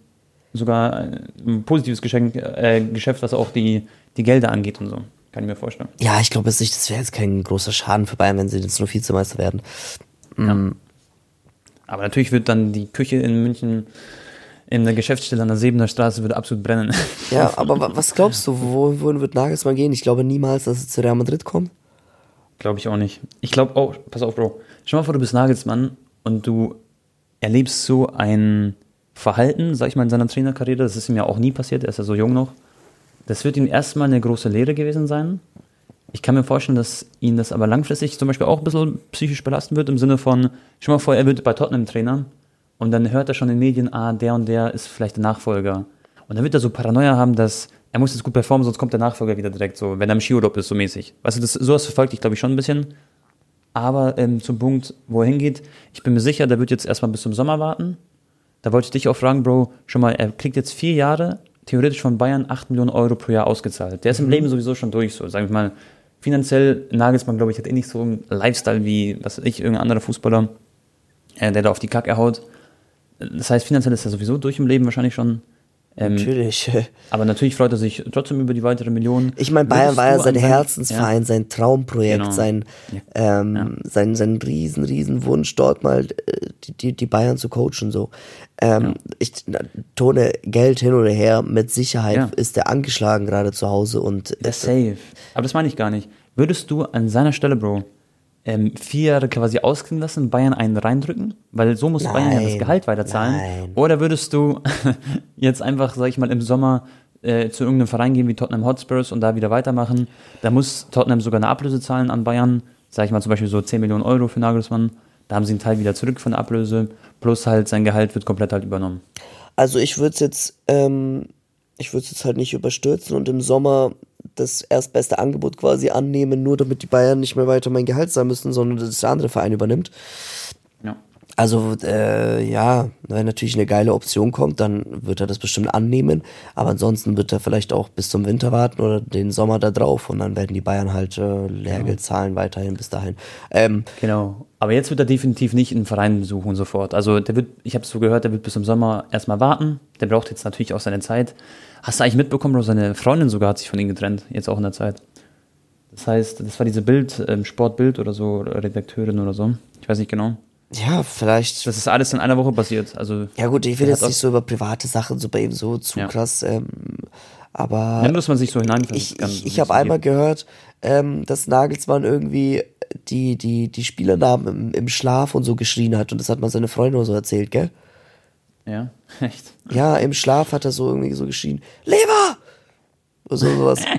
sogar ein positives Geschenk, äh, Geschäft, was auch die, die Gelder angeht und so. Kann ich mir vorstellen. Ja, ich glaube, das wäre jetzt kein großer Schaden für Bayern, wenn sie jetzt nur Vizemeister werden. Ja. Mm. Aber natürlich wird dann die Küche in München in der Geschäftsstelle an der Sebener Straße würde absolut brennen. Ja, aber was glaubst du, wo, wohin wird Nagelsmann gehen? Ich glaube niemals, dass er zu Real Madrid kommt. Glaube ich auch nicht. Ich glaube auch, pass auf, Bro. Stell mal vor, du bist Nagelsmann und du erlebst so ein Verhalten, sag ich mal, in seiner Trainerkarriere. Das ist ihm ja auch nie passiert, er ist ja so jung noch. Das wird ihm erstmal eine große Lehre gewesen sein. Ich kann mir vorstellen, dass ihn das aber langfristig zum Beispiel auch ein bisschen psychisch belasten wird, im Sinne von, schon mal vor, er wird bei Tottenham Trainer und dann hört er schon in den Medien, ah, der und der ist vielleicht der Nachfolger. Und dann wird er so Paranoia haben, dass er muss jetzt gut performen, sonst kommt der Nachfolger wieder direkt so, wenn er im Skiurlaub ist, so mäßig. Du, das, sowas verfolgt ich, glaube ich, schon ein bisschen. Aber ähm, zum Punkt, wo er hingeht, ich bin mir sicher, der wird jetzt erstmal bis zum Sommer warten. Da wollte ich dich auch fragen, Bro, schon mal, er kriegt jetzt vier Jahre theoretisch von Bayern 8 Millionen Euro pro Jahr ausgezahlt. Der ist im Leben sowieso schon durch, so, sag ich mal. Finanziell, Nagelsmann, glaube ich, hat eh nicht so einen Lifestyle wie, was weiß ich, irgendein anderer Fußballer, äh, der da auf die Kacke haut. Das heißt, finanziell ist er sowieso durch im Leben wahrscheinlich schon. Ähm, Natürlich. aber natürlich freut er sich trotzdem über die weitere Million. Ich meine, Bayern war ja sein Herzensverein, sein Traumprojekt, Genau. sein, ähm, sein, sein riesen, riesen Wunsch, dort mal äh, die, die, Bayern zu coachen. So. Ähm, Ich na, tone Geld hin oder her, mit Sicherheit Ja. ist er angeschlagen gerade zu Hause und Das safe. Aber das meine ich gar nicht. Würdest du an seiner Stelle, Bro, ähm, vier Jahre quasi ausklingen lassen, Bayern einen reindrücken? Weil so muss Bayern ja das. Gehalt weiterzahlen. Nein. Oder würdest du jetzt einfach, sag ich mal, im Sommer äh, zu irgendeinem Verein gehen wie Tottenham Hotspurs und da wieder weitermachen? Da muss Tottenham sogar eine Ablöse zahlen an Bayern. Sag ich mal zum Beispiel so 10 Millionen Euro für Nagelsmann. Da haben sie einen Teil wieder zurück von der Ablöse. Plus halt sein Gehalt wird komplett halt übernommen. Also ich würde es jetzt, ähm, ich würde es jetzt halt nicht überstürzen und im Sommer das erstbeste Angebot quasi annehmen, nur damit die Bayern nicht mehr weiter mein Gehalt sein müssen, sondern dass der andere Verein übernimmt. Ja. Also äh, ja, wenn natürlich eine geile Option kommt, dann wird er das bestimmt annehmen. Aber ansonsten wird er vielleicht auch bis zum Winter warten oder den Sommer da drauf und dann werden die Bayern halt äh, Lehrgeld zahlen weiterhin bis dahin. Ähm, Genau. Aber jetzt wird er definitiv nicht einen Verein besuchen sofort. Also der wird, ich habe so gehört, der wird bis zum Sommer erstmal warten. Der braucht jetzt natürlich auch seine Zeit. Hast du eigentlich mitbekommen, Bro, seine Freundin sogar hat sich von ihm getrennt, jetzt auch in der Zeit. Das heißt, das war diese Bild, ähm, Sportbild oder so, Redakteurin oder so. Ich weiß nicht genau. ja, vielleicht. Das ist alles in einer Woche passiert. Also Ja gut, ich will jetzt nicht so über private Sachen so bei ihm so zu Ja. krass, ähm, aber Ja, muss man sich so hineinfinden. ich, ich, ich habe einmal gehört, ähm, dass Nagelsmann irgendwie die, die, die Spielernamen im, im Schlaf und so geschrien hat und das hat mal seine Freundin so erzählt, gell? Ja, echt. Ja, im Schlaf hat er so irgendwie so geschrien, Leber! Oder so sowas.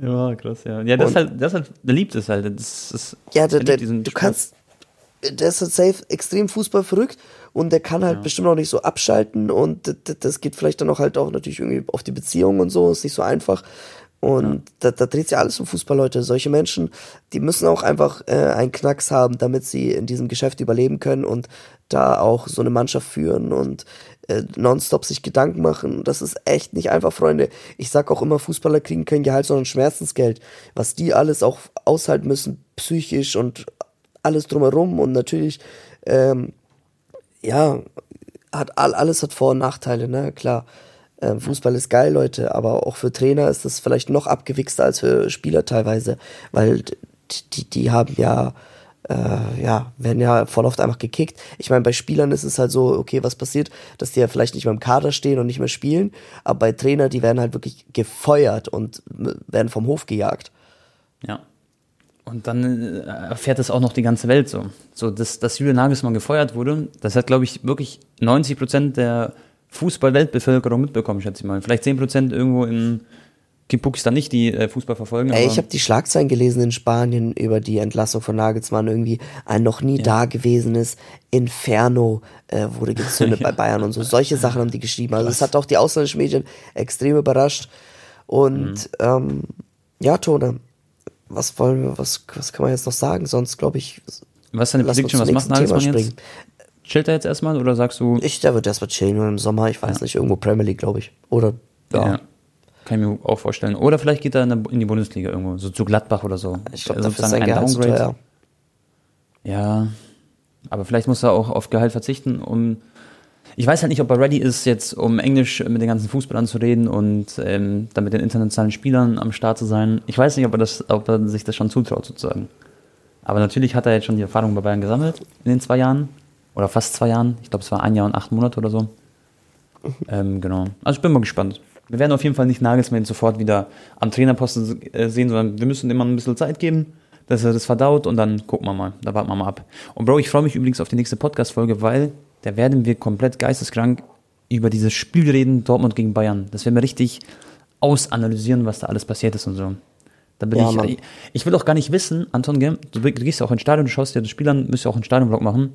Ja, krass, ja. Ja, das Und- ist halt, das halt, der liebt es halt. Das ist, Ja, der der, du Sport. kannst, der ist halt safe extrem Fußball verrückt und der kann halt bestimmt auch nicht so abschalten und d- d- das geht vielleicht dann auch halt auch natürlich irgendwie auf die Beziehung und so, ist nicht so einfach. Und da, da dreht sich alles um Fußball, Leute. Solche Menschen, die müssen auch einfach äh, einen Knacks haben, damit sie in diesem Geschäft überleben können und da auch so eine Mannschaft führen und äh, nonstop sich Gedanken machen. Das ist echt nicht einfach, Freunde. Ich sag auch immer, Fußballer kriegen kein Gehalt, sondern Schmerzensgeld. Was die alles auch aushalten müssen, psychisch und alles drumherum und natürlich, ähm, ja, hat all, alles hat Vor- und Nachteile, ne, klar. Ähm, Fußball ist geil, Leute, aber auch für Trainer ist das vielleicht noch abgewichster als für Spieler teilweise, weil die, die haben ja, äh, ja, werden ja voll oft einfach gekickt. Ich meine, bei Spielern ist es halt so, okay, was passiert, dass die ja vielleicht nicht mehr im Kader stehen und nicht mehr spielen, aber bei Trainer, die werden halt wirklich gefeuert und äh, werden vom Hof gejagt. Ja. Und dann äh, erfährt das auch noch die ganze Welt so. So, dass, dass Julian Nagelsmann gefeuert wurde, das hat, glaube ich, wirklich 90 Prozent der Fußball-Weltbevölkerung mitbekommen, schätze ich mal. Vielleicht 10 Prozent irgendwo in Kipukistan nicht, die äh, Fußball verfolgen. Ey, ich habe die Schlagzeilen gelesen in Spanien über die Entlassung von Nagelsmann. Irgendwie ein noch nie dagewesenes Inferno äh, wurde gezündet bei Bayern und so. Solche Sachen haben die geschrieben. Also es hat auch die ausländischen Medien extrem überrascht. Und Mhm. ähm, ja, Tone, was wollen wir, was, was kann man jetzt noch sagen? Sonst glaube ich, was ist deine Prediction? Was macht Nagelsmann Thema jetzt? Chillt er jetzt erstmal oder sagst du, ich, der wird erstmal chillen im Sommer, ich weiß nicht, irgendwo Premier League, glaube ich. Oder ja. ja. Kann ich mir auch vorstellen. Oder vielleicht geht er in, die Bundesliga irgendwo, so zu Gladbach oder so. Ich glaube, Also dafür ist ein Downgrade. Ja, aber vielleicht muss er auch auf Gehalt verzichten, um. Ich weiß halt nicht, ob er ready ist, jetzt um Englisch mit den ganzen Fußballern zu reden und ähm, dann mit den internationalen Spielern am Start zu sein. Ich weiß nicht, ob er, das, ob er sich das schon zutraut, sozusagen. Aber natürlich hat er jetzt schon die Erfahrung bei Bayern gesammelt in den zwei Jahren. Oder fast zwei Jahren. Ich glaube, es war ein Jahr und acht Monate oder so. Ähm, genau. Also ich bin mal gespannt. Wir werden auf jeden Fall nicht Nagelsmann sofort wieder am Trainerposten äh, sehen, sondern wir müssen immer ein bisschen Zeit geben, dass er das verdaut und dann gucken wir mal. Da warten wir mal ab. Und Bro, ich freue mich übrigens auf die nächste Podcast-Folge, weil da werden wir komplett geisteskrank über dieses Spiel reden, Dortmund gegen Bayern. Das werden wir richtig ausanalysieren, was da alles passiert ist und so. Da bin Ja, ich, Mann. ich will auch gar nicht wissen, Anton, du, gehst ja auch ins Stadion, du schaust dir das Spiel an, müsst ja auch einen Stadionvlog machen.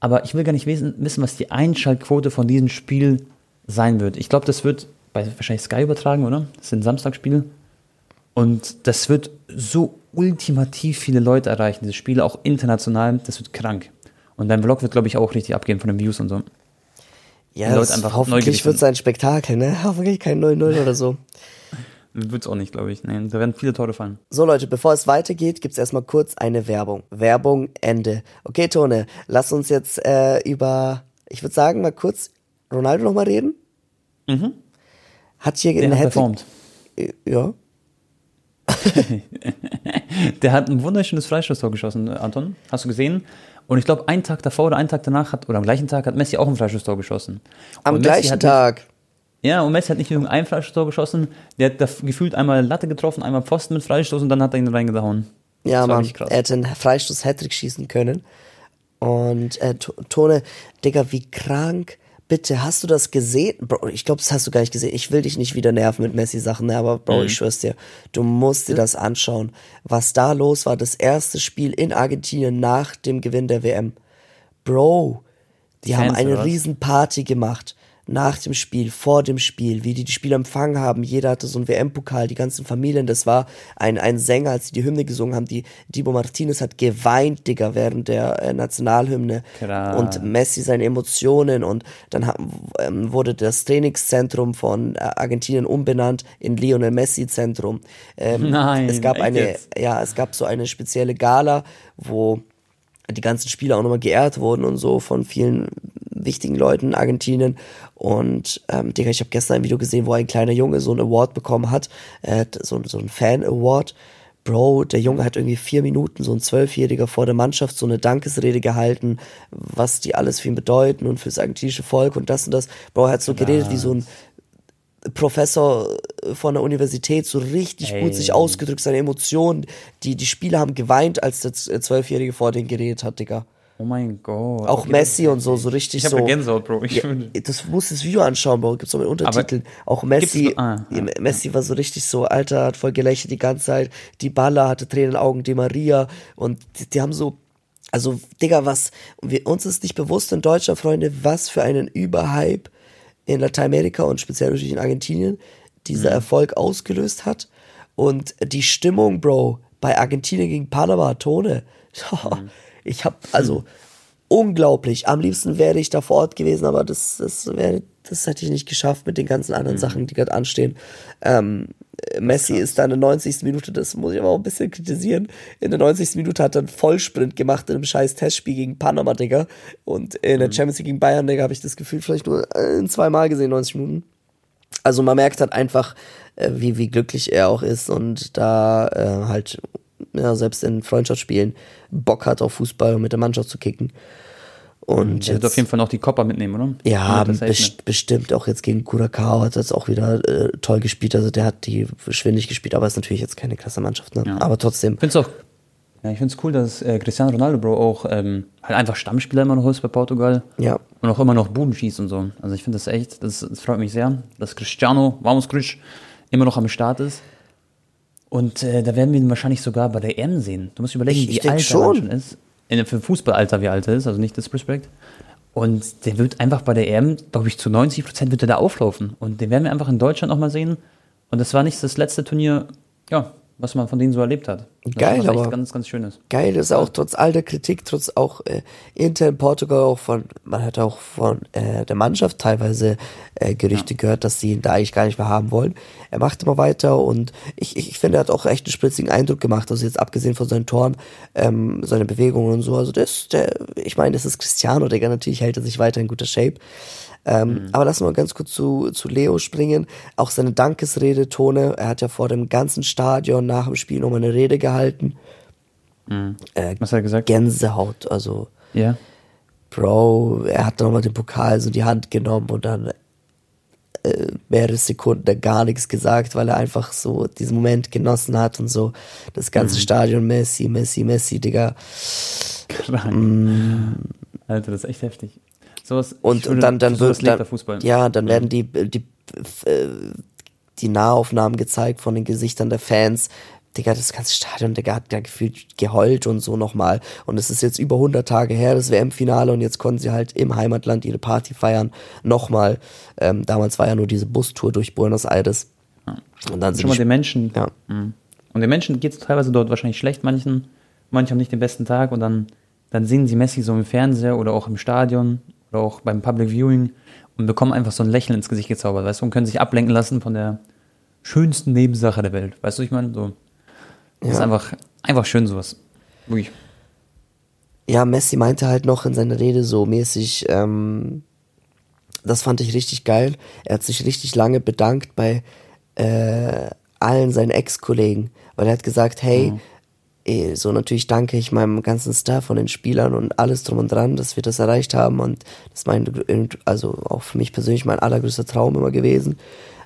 Aber ich will gar nicht wissen, wissen was die Einschaltquote von diesem Spiel sein wird. Ich glaube, das wird bei wahrscheinlich Sky übertragen, oder? Das ist ein Samstagsspiel. Und das wird so ultimativ viele Leute erreichen, dieses Spiel, auch international, das wird krank. Und dein Vlog wird, glaube ich, auch richtig abgehen von den Views und so. Ja, das hoffentlich wird es ein Spektakel, ne? Hoffentlich kein 0-0 oder so. Wird es auch nicht, glaube ich. Nee, da werden viele Tore fallen. So, Leute, bevor es weitergeht, gibt es erstmal kurz eine Werbung. Werbung, Ende. Okay, Tone, lass uns jetzt äh, über, ich würde sagen, mal kurz Ronaldo nochmal reden. Mhm. Hat hier Der in hat Hattrick- performt. Ja. Der hat ein wunderschönes Freistoßtor geschossen, Anton. Hast du gesehen? Und ich glaube, einen Tag davor oder einen Tag danach hat, oder am gleichen Tag hat Messi auch ein Freistoßtor geschossen. Am Und gleichen Tag. Ja, und Messi hat nicht nur ein Freistoßtor geschossen, der hat da gefühlt einmal Latte getroffen, einmal Pfosten mit Freistoß und dann hat er ihn reingehauen. Ja, Mann. Er hätte einen Freistoß Hattrick schießen können. Und äh, To- Tone, Digga, wie krank. Bitte, hast du das gesehen? Bro, ich glaube, das hast du gar nicht gesehen. Ich will dich nicht wieder nerven mit Messi-Sachen, ne? aber Bro, Mhm. ich schwör's dir, du musst dir das anschauen. Was da los war, das erste Spiel in Argentinien nach dem Gewinn der WM. Bro, die haben Fans, eine oder was? riesen Party gemacht. Nach dem Spiel, vor dem Spiel, wie die die Spiele empfangen haben. Jeder hatte so einen WM-Pokal, die ganzen Familien. Das war ein, ein Sänger, als sie die Hymne gesungen haben. Die, Dibo Martinez hat geweint, Digga, während der äh, Nationalhymne. Krass. Und Messi seine Emotionen. Und dann ha- ähm, wurde das Trainingszentrum von äh, Argentinien umbenannt in Lionel Messi Zentrum. Ähm, Nein, es gab eine, jetzt? ja, es gab so eine spezielle Gala, wo die ganzen Spieler auch nochmal geehrt wurden und so von vielen wichtigen Leuten in Argentinien. Und ähm, Digga, ich habe gestern ein Video gesehen, wo ein kleiner Junge so einen Award bekommen hat, äh, so, so ein Fan-Award. Bro, der Junge hat irgendwie vier Minuten, so ein Zwölfjähriger vor der Mannschaft, so eine Dankesrede gehalten, was die alles für ihn bedeuten und fürs argentinische Volk und das und das. Bro, er hat so geredet wie so ein Professor von der Universität so richtig Ey. gut sich ausgedrückt, seine Emotionen. Die, die Spieler haben geweint, als der Z- Zwölfjährige vor denen geredet hat, Digga. Oh mein Gott. Auch Okay, Messi und so, so richtig Ich habe so. Gänsehaut, Bro. Ich Ja, das musst das Video anschauen, Bro. Gibt's auch mit Untertiteln. auch Messi, Gibt's- ah, ja, Messi war so richtig so, Alter, hat voll gelächelt die ganze Zeit. Die Baller hatte Tränen in den Augen, die Maria. Und die, die haben so, also, Digga, was, wir, uns ist nicht bewusst in Deutschland, Freunde, was für einen Überhype in Lateinamerika und speziell natürlich in Argentinien dieser Erfolg ausgelöst hat. Und die Stimmung, Bro, bei Argentinien gegen Panama, Tone. Ich hab, also, unglaublich. Am liebsten wäre ich da vor Ort gewesen, aber das, das wäre, das hätte ich nicht geschafft mit den ganzen anderen Sachen, die gerade anstehen. Ähm, Messi ist da in der 90. Minute, das muss ich aber auch ein bisschen kritisieren. In der 90. Minute hat er einen Vollsprint gemacht in einem scheiß Testspiel gegen Panama, Digga. Und in der Champions League gegen Bayern, Digga, habe ich das Gefühl vielleicht nur äh, zweimal gesehen, 90 Minuten. Also man merkt halt einfach, äh, wie, wie glücklich er auch ist und da äh, halt, ja, selbst in Freundschaftsspielen Bock hat auf Fußball und mit der Mannschaft zu kicken. Und Der wird auf jeden Fall noch die Kopper mitnehmen, oder? ja, best bestimmt auch jetzt gegen Curacao hat er jetzt auch wieder äh, toll gespielt. Also der hat die schwindig gespielt, aber ist natürlich jetzt keine klasse Mannschaft. Ne? Ja. Aber trotzdem, Ich finde es auch, ja, ich finde es cool, dass äh, Cristiano Ronaldo, Bro, auch ähm, halt einfach Stammspieler immer noch ist bei Portugal. ja, Und auch immer noch Buden schießt und so. Also ich finde das echt, das, das freut mich sehr, dass Cristiano, vamos Crisch, immer noch am Start ist. Und äh, da werden wir ihn wahrscheinlich sogar bei der EM sehen. Du musst überlegen, Ich- ich wie alt schon. er schon ist. In, für Fußballalter, wie alt er ist, also nicht Disrespect. Und der wird einfach bei der EM, glaube ich, zu 90 Prozent wird er da auflaufen. Und den werden wir einfach in Deutschland noch mal sehen. Und das war nicht das letzte Turnier, ja, was man von denen so erlebt hat. Das Geil, echt aber- ganz, ganz Schönes. geil ist auch trotz all der Kritik, trotz auch äh, Inter in Portugal auch von, man hat auch von äh, der Mannschaft teilweise äh, Gerüchte gehört, dass sie ihn da eigentlich gar nicht mehr haben wollen. Er macht immer weiter und ich, ich, ich finde, er hat auch echt einen spritzigen Eindruck gemacht. Also jetzt abgesehen von seinen Toren, ähm, seine Bewegungen und so. Also das, der, ich meine, das ist Cristiano, Digga, natürlich hält er sich weiter in guter Shape. Ähm, Aber lassen wir mal ganz kurz zu, zu Leo springen. Auch seine Dankesrede, Tone. Er hat ja vor dem ganzen Stadion nach dem Spiel nochmal eine Rede gehalten. Äh, Was hat er gesagt? Gänsehaut. Also, Ja. Bro, er hat nochmal den Pokal so in die Hand genommen und dann äh, mehrere Sekunden gar nichts gesagt, weil er einfach so diesen Moment genossen hat und so. Das ganze Stadion Messi, Messi, Messi, Digga. Krank. Alter, das ist echt heftig. Sowas, Und, würde- und dann, dann wird dann, ja, dann werden die, die, äh, die Nahaufnahmen gezeigt von den Gesichtern der Fans. Digga, das ganze Stadion, Digga, hat ja gefühlt geheult und so nochmal. Und es ist jetzt über 100 Tage her, das WM-Finale, und jetzt konnten sie halt im Heimatland ihre Party feiern. Nochmal. Ähm, damals war ja nur diese Bustour durch Buenos Aires. Und dann sind Schon mal die den Menschen. Ja. Mhm. Und den Menschen geht es teilweise dort wahrscheinlich schlecht, manchen. Manche haben nicht den besten Tag und dann, dann sehen sie Messi so im Fernseher oder auch im Stadion oder auch beim Public Viewing und bekommen einfach so ein Lächeln ins Gesicht gezaubert, weißt du, und können sich ablenken lassen von der schönsten Nebensache der Welt. Weißt du, ich meine, so. Das ist einfach, einfach schön sowas. Wirklich. Ja, Messi meinte halt noch in seiner Rede so mäßig, ähm, das fand ich richtig geil. Er hat sich richtig lange bedankt bei äh, allen seinen Ex-Kollegen, weil er hat gesagt, hey, mhm. Eh, so natürlich danke ich meinem ganzen Staff von den Spielern und alles drum und dran, dass wir das erreicht haben und das ist mein, also auch für mich persönlich mein allergrößter Traum immer gewesen.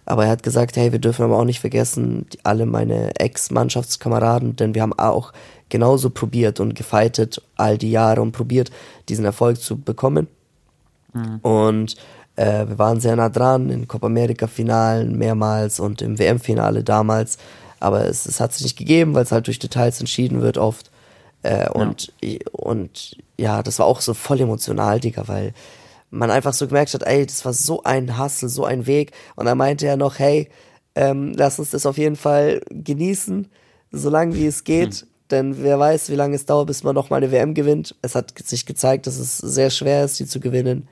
Aber er hat gesagt, hey, wir dürfen aber auch nicht vergessen, alle meine Ex-Mannschaftskameraden, denn wir haben auch genauso probiert und gefeitet all die Jahre und probiert, diesen Erfolg zu bekommen. Mhm. Und äh, wir waren sehr nah dran in Copa America-Finalen mehrmals und im WM-Finale damals. Aber es, es hat sich nicht gegeben, weil es halt durch Details entschieden wird oft. Äh, und, ja. und ja, das war auch so voll emotional, Digga, weil man einfach so gemerkt hat, ey, das war so ein Hassel, so ein Weg. Und dann meinte er noch, hey, ähm, lass uns das auf jeden Fall genießen, solange wie es geht. Hm. Denn wer weiß, wie lange es dauert, bis man nochmal eine WM gewinnt. Es hat sich gezeigt, dass es sehr schwer ist, die zu gewinnen.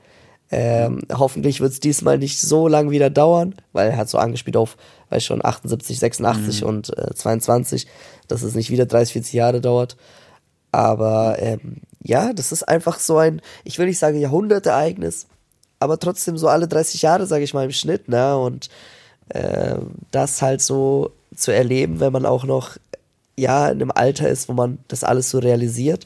Ähm, hoffentlich wird es diesmal nicht so lang wieder dauern, weil er hat so angespielt auf, weiß schon, 78, 86 mhm. und äh, 22, dass es nicht wieder 30, 40 Jahre dauert. Aber ähm, ja, das ist einfach so ein, ich will nicht sagen Jahrhundertereignis, aber trotzdem so alle 30 Jahre, sage ich mal, im Schnitt, ne? Und äh, das halt so zu erleben, wenn man auch noch ja in einem Alter ist, wo man das alles so realisiert.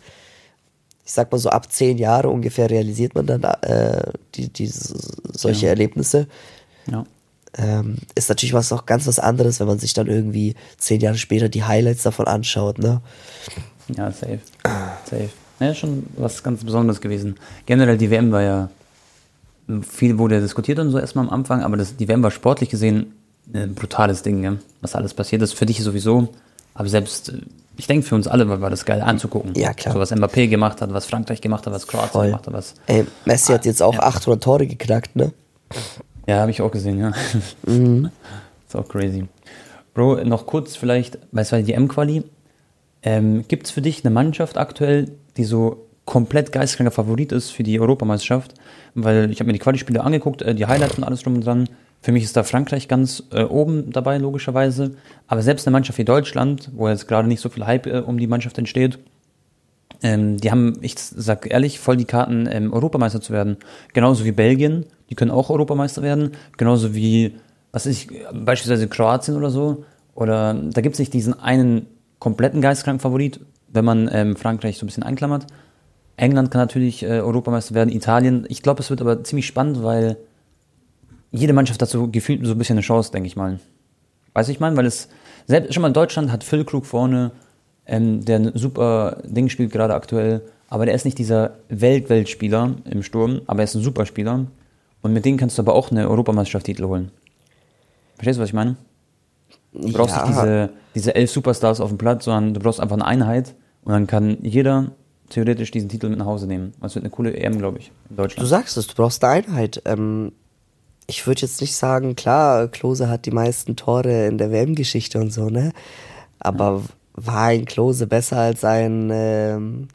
Ich sag mal so ab zehn Jahre ungefähr realisiert man dann äh, die, die solche ja. Erlebnisse. Ja. Ähm, ist natürlich was noch ganz was anderes, wenn man sich dann irgendwie zehn Jahre später die Highlights davon anschaut, ne? Ja, safe. Safe. Ja, schon was ganz Besonderes gewesen. Generell die WM war ja viel wurde diskutiert und so erstmal am Anfang, aber das, die WM war sportlich gesehen ein brutales Ding, ja, was alles passiert ist. Für dich sowieso, aber selbst, äh, ich denke für uns alle war, war das geil anzugucken. Ja, klar. So was Mbappé gemacht hat, was Frankreich gemacht hat, was Kroatien Voll. gemacht hat, was. Ey, Messi ah, hat jetzt auch ja. 800 Tore geknackt, ne? Ja, habe ich auch gesehen, ja. Mhm. ist auch crazy. Bro, noch kurz vielleicht, weil es war die M-Quali, ähm, Gibt es für dich eine Mannschaft aktuell, die so komplett geisteskranker Favorit ist für die Europameisterschaft? Weil ich habe mir die Quali-Spiele angeguckt, äh, die Highlights und alles drum und dran. Für mich ist da Frankreich ganz äh, oben dabei, logischerweise. Aber selbst eine Mannschaft wie Deutschland, wo jetzt gerade nicht so viel Hype äh, um die Mannschaft entsteht, ähm, die haben, ich sag ehrlich, voll die Karten, ähm, Europameister zu werden. Genauso wie Belgien, die können auch Europameister werden. Genauso wie, was ist ich, beispielsweise Kroatien oder so. Oder da gibt es nicht diesen einen kompletten geistkranken Favorit, wenn man ähm, Frankreich so ein bisschen einklammert. England kann natürlich äh, Europameister werden, Italien. Ich glaube, es wird aber ziemlich spannend, weil jede Mannschaft hat so gefühlt so ein bisschen eine Chance, denke ich mal. Weiß ich mal, weil es selbst schon mal Deutschland hat Phil Krug vorne, ähm, der ein super Ding spielt gerade aktuell, aber der ist nicht dieser Welt-Weltspieler im Sturm, aber er ist ein super Spieler und mit denen kannst du aber auch eine Europameisterschaft-Titel holen. Verstehst du, was ich meine? Du brauchst ja. nicht diese, diese elf Superstars auf dem Platz, sondern du brauchst einfach eine Einheit und dann kann jeder theoretisch diesen Titel mit nach Hause nehmen. Das wird eine coole EM, glaube ich, in Deutschland. Du sagst es, du brauchst eine Einheit. Ähm, ich würde jetzt nicht sagen, klar, Klose hat die meisten Tore in der WM-Geschichte und so, ne? Aber war ein Klose besser als ein ähm,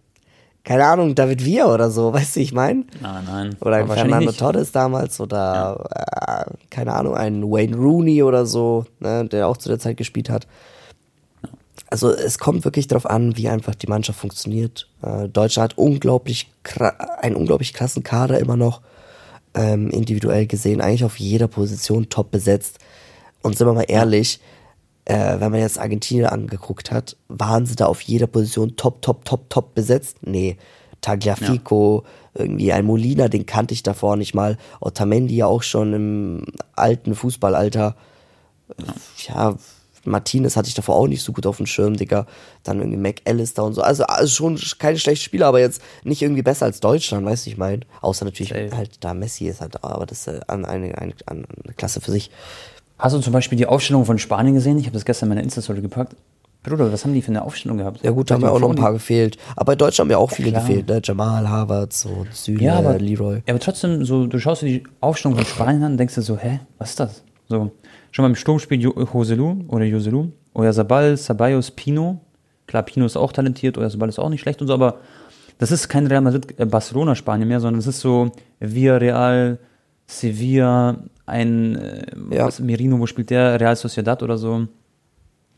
keine Ahnung, David Villa oder so, weißt du, ich meine? Nein, nein. Oder ein Fernando Torres damals oder, ja. äh, keine Ahnung, ein Wayne Rooney oder so, ne, der auch zu der Zeit gespielt hat. Also es kommt wirklich darauf an, wie einfach die Mannschaft funktioniert. Äh, Deutschland hat unglaublich einen unglaublich krassen Kader immer noch, ähm, individuell gesehen, eigentlich auf jeder Position top besetzt. Und sind wir mal ehrlich, ja äh, wenn man jetzt Argentinien angeguckt hat, waren sie da auf jeder Position top, top, top, top besetzt? Nee. Tagliafico, ja. irgendwie ein Molina, den kannte ich davor nicht mal. Otamendi ja auch schon im alten Fußballalter. Ja, Martinez hatte ich davor auch nicht so gut auf dem Schirm, Digga. Dann irgendwie McAllister und so. Also, also schon keine schlechten Spieler, aber jetzt nicht irgendwie besser als Deutschland, weißt du, ich meine. Außer natürlich Safe. halt da Messi ist halt, aber das ist eine, eine, eine, eine Klasse für sich. Hast du zum Beispiel die Aufstellung von Spanien gesehen? Ich habe das gestern in meiner Insta-Story gepackt. Bruder, was haben die für eine Aufstellung gehabt? Ja gut, da haben ja auch noch ein paar gefehlt. Aber bei Deutschland haben ja auch viele ja, gefehlt, ne? Jamal, Harvard, so Süle, ja, aber, Leroy. Ja, aber trotzdem, so, du schaust dir die Aufstellung von Spanien an und denkst dir so, hä, was ist das? So, schon beim Sturm spielt Joselu oder Joselu, Sabal, Sabayos, Pino. Klar, Pino ist auch talentiert, Sabal ist auch nicht schlecht und so, aber das ist kein Real Madrid, äh, Barcelona, Spanien mehr, sondern es ist so Villarreal, Sevilla, ein äh, Ja. was, Merino, wo spielt der? Real Sociedad oder so.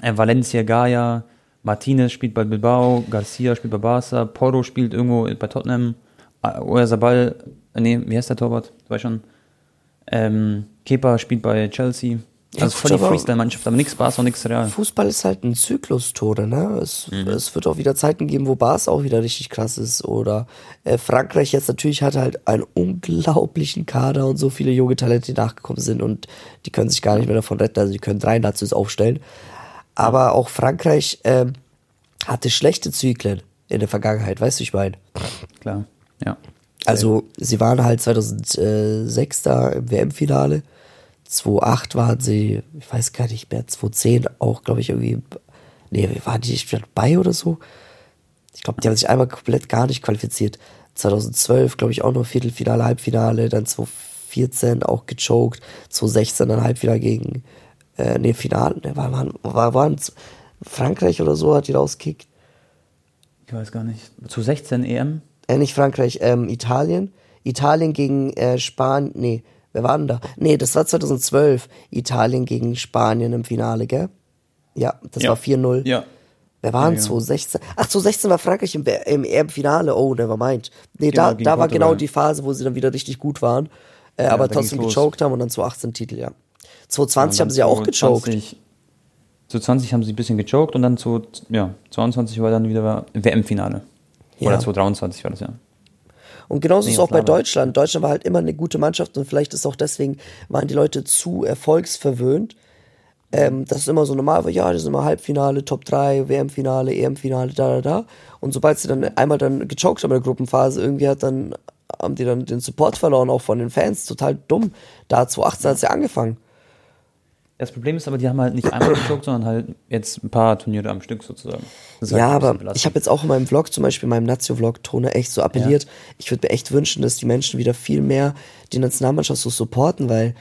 Äh, Valencia, Gaia, Martinez spielt bei Bilbao, Garcia spielt bei Barca, Porro spielt irgendwo bei Tottenham, äh, Oyarzabal, äh, nee, wie heißt der Torwart? Du weißt schon. Ähm, Kepa spielt bei Chelsea. Ja, Also gut, voll die aber- Freestyle-Mannschaft, aber nichts Barca und nichts Real. Fußball ist halt ein Zyklus, Tode, ne? Es, Mhm. es wird auch wieder Zeiten geben, wo Bars auch wieder richtig krass ist. Oder äh, Frankreich jetzt natürlich hat halt einen unglaublichen Kader und so viele junge Talente, die nachgekommen sind und die können sich gar nicht mehr davon retten. Also die können drei Nazis aufstellen. Aber auch Frankreich ähm, hatte schlechte Zyklen in der Vergangenheit, weißt du, ich meine. Klar, ja. Also sie waren halt 2006 da im WM-Finale. 2008 waren sie, ich weiß gar nicht mehr, 2010 auch, glaube ich, irgendwie, nee, waren die nicht dabei oder so? Ich glaube, die haben sich einmal komplett gar nicht qualifiziert. 2012, glaube ich, auch noch Viertelfinale, Halbfinale, dann 2014 auch gechoked, 2016 dann Halbfinale gegen, äh, nee, Finale, ne, war, waren, war, waren Frankreich oder so hat die rausgekickt. Ich weiß gar nicht. Zu 16 EM? äh, nicht Frankreich, ähm, Italien. Italien gegen äh, Spanien, nee, wer war denn da? Nee, das war 2012. Italien gegen Spanien im Finale, gell? Ja, das Ja. war 4-0. Ja. Wer war denn Ja, ja. 2016? Ach, 2016 war Frankreich im, im EM-Finale. Oh, never mind. Nee, da, Genau, gegen da war Portugal. genau die Phase, wo sie dann wieder richtig gut waren. Äh, aber da trotzdem los. gechoked haben und dann 2018 Titel, ja. 2020 haben sie ja auch gechoked. 20, zu 20 haben sie ein bisschen gechoked und dann zu ja, 22 war dann wieder WM-Finale. Oder Ja. 2023 war das ja. Und genauso ist es Nee, auch bei. Deutschland. Deutschland war halt immer eine gute Mannschaft und vielleicht ist auch deswegen, waren die Leute zu erfolgsverwöhnt. Ähm, das ist immer so normal war, ja, das ist immer Halbfinale, Top 3, WM-Finale, EM-Finale, da, da, da. Und sobald sie dann einmal dann gechoked haben in der Gruppenphase, irgendwie hat dann, haben die dann den Support verloren, auch von den Fans. Total dumm. Da 2018 hat ja angefangen. Das Problem ist aber, die haben halt nicht einmal gechoked, sondern halt jetzt ein paar Turniere am Stück sozusagen. Halt Ja, bisschen aber ich habe jetzt auch in meinem Vlog, zum Beispiel in meinem Nazio-Vlog, Tone echt so appelliert. Ich würde mir echt wünschen, dass die Menschen wieder viel mehr die Nationalmannschaft so supporten, weil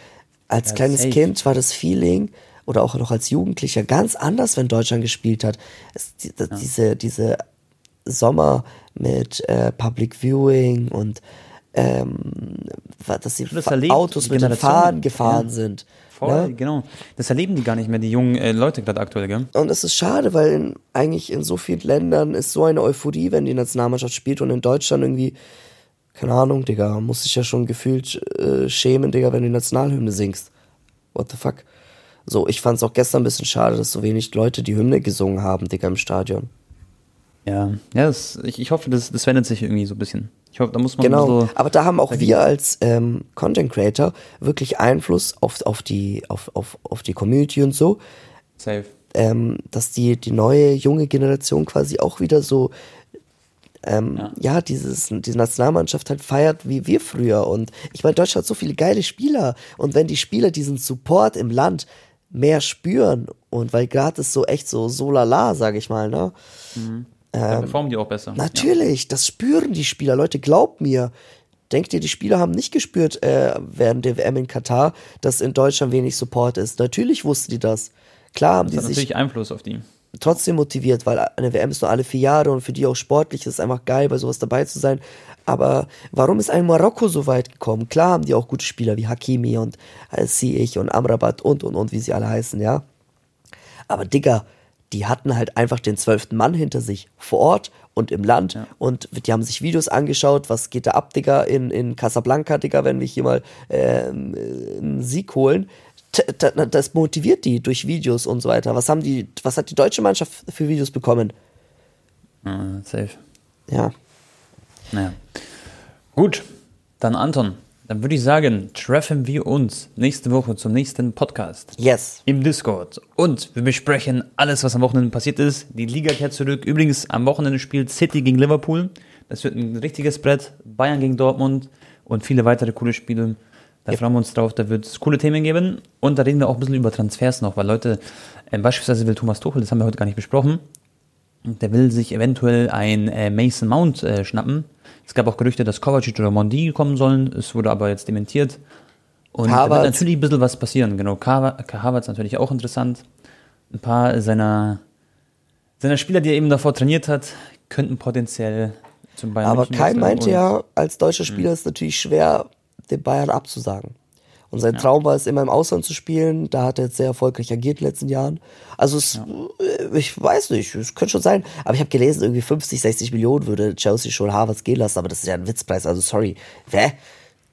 als Ja, kleines. Kind war das Feeling oder auch noch als Jugendlicher ganz anders, wenn Deutschland gespielt hat. Es, die, die, Diese, diese Sommer mit äh, Public Viewing und ähm, dass sie Das erlebt Autos mit den. Fahnen gefahren Ja. sind. Voll, ne? genau. Das erleben die gar nicht mehr, die jungen äh, Leute gerade aktuell, gell? Und es ist schade, weil in, eigentlich in so vielen Ländern ist so eine Euphorie, wenn die Nationalmannschaft spielt und in Deutschland irgendwie, keine Ahnung, Digga, muss sich ja schon gefühlt äh, schämen, Digga, wenn du die Nationalhymne singst. What the fuck? So, ich fand's auch gestern ein bisschen schade, dass so wenig Leute die Hymne gesungen haben, Digga, im Stadion. Ja, ja das, ich, ich hoffe, das, das wendet sich irgendwie so ein bisschen. Ich hoffe, da muss man Genau, bisschen, aber da haben auch dagegen- wir als ähm, Content Creator wirklich Einfluss auf, auf, die, auf, auf, auf die Community und so. safe. ähm, dass die, die neue junge Generation quasi auch wieder so ähm, ja. Ja. dieses, diese Nationalmannschaft halt feiert wie wir früher. Und ich meine, Deutschland hat so viele geile Spieler. Und wenn die Spieler diesen Support im Land mehr spüren und weil gerade ist so echt so so lala, sag ich mal, ne? Da performen die auch besser. Natürlich, das spüren die Spieler. Leute, glaubt mir. Denkt ihr, die Spieler haben nicht gespürt äh, während der WM in Katar, dass in Deutschland wenig Support ist? Natürlich wussten die das. Klar haben Das die hat sich natürlich Einfluss auf die. trotzdem motiviert, weil eine WM ist nur alle vier Jahre und für die auch sportlich ist es einfach geil, bei sowas dabei zu sein. Aber warum ist ein Marokko so weit gekommen? Klar haben die auch gute Spieler wie Hakimi und äh, Ziyech und Amrabat und und und, wie sie alle heißen, ja. Aber Digga, die hatten halt einfach den zwölften Mann hinter sich vor Ort und im Land Ja. und die haben sich Videos angeschaut, was geht da ab, Digga, in, in Casablanca, Digga, wenn wir hier mal äh, einen Sieg holen. Das motiviert die durch Videos und so weiter. Was haben die, was hat die deutsche Mannschaft für Videos bekommen? Äh, safe. Ja. Naja. Gut, dann Anton. Dann würde ich sagen, treffen wir uns nächste Woche zum nächsten Podcast. Yes. im Discord. Und wir besprechen alles, was am Wochenende passiert ist. Die Liga kehrt zurück. Übrigens, am Wochenende spielt City gegen Liverpool. Das wird ein richtiges Brett. Bayern gegen Dortmund und viele weitere coole Spiele. Da freuen wir uns drauf. Da wird es coole Themen geben. Und da reden wir auch ein bisschen über Transfers noch, weil Leute, äh, beispielsweise will Thomas Tuchel, das haben wir heute gar nicht besprochen, der will sich eventuell ein äh, Mason Mount äh, schnappen. Es gab auch Gerüchte, dass Kovacic oder Mondi kommen sollen. Es wurde aber jetzt dementiert. Und da wird natürlich ein bisschen was passieren. Genau, Havertz natürlich auch interessant. Ein paar seiner, seiner Spieler, die er eben davor trainiert hat, könnten potenziell zum Bayern Aber Kai meinte ja, als deutscher Spieler ist es natürlich schwer, den Bayern abzusagen. Und sein Traum war es, immer im Ausland zu spielen. Da hat er jetzt sehr erfolgreich agiert in den letzten Jahren. Also es, äh, ich weiß nicht, es könnte schon sein. Aber ich habe gelesen, irgendwie 50, 60 Millionen würde Chelsea schon Harvards gehen lassen. Aber das ist ja ein Witzpreis, also sorry. Hä?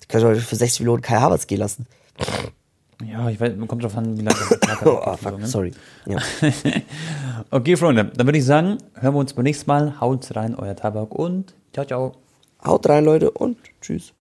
Die können doch für 60 Millionen Kai Harvards gehen lassen. Ja, ich weiß, kommt drauf an, wie lange der Vertrag Oh, hat. fuck, ne? sorry. Ja. Okay, Freunde, dann würde ich sagen, hören wir uns beim nächsten Mal. Haut rein, euer Tabak und ciao, ciao. Haut rein, Leute, und tschüss.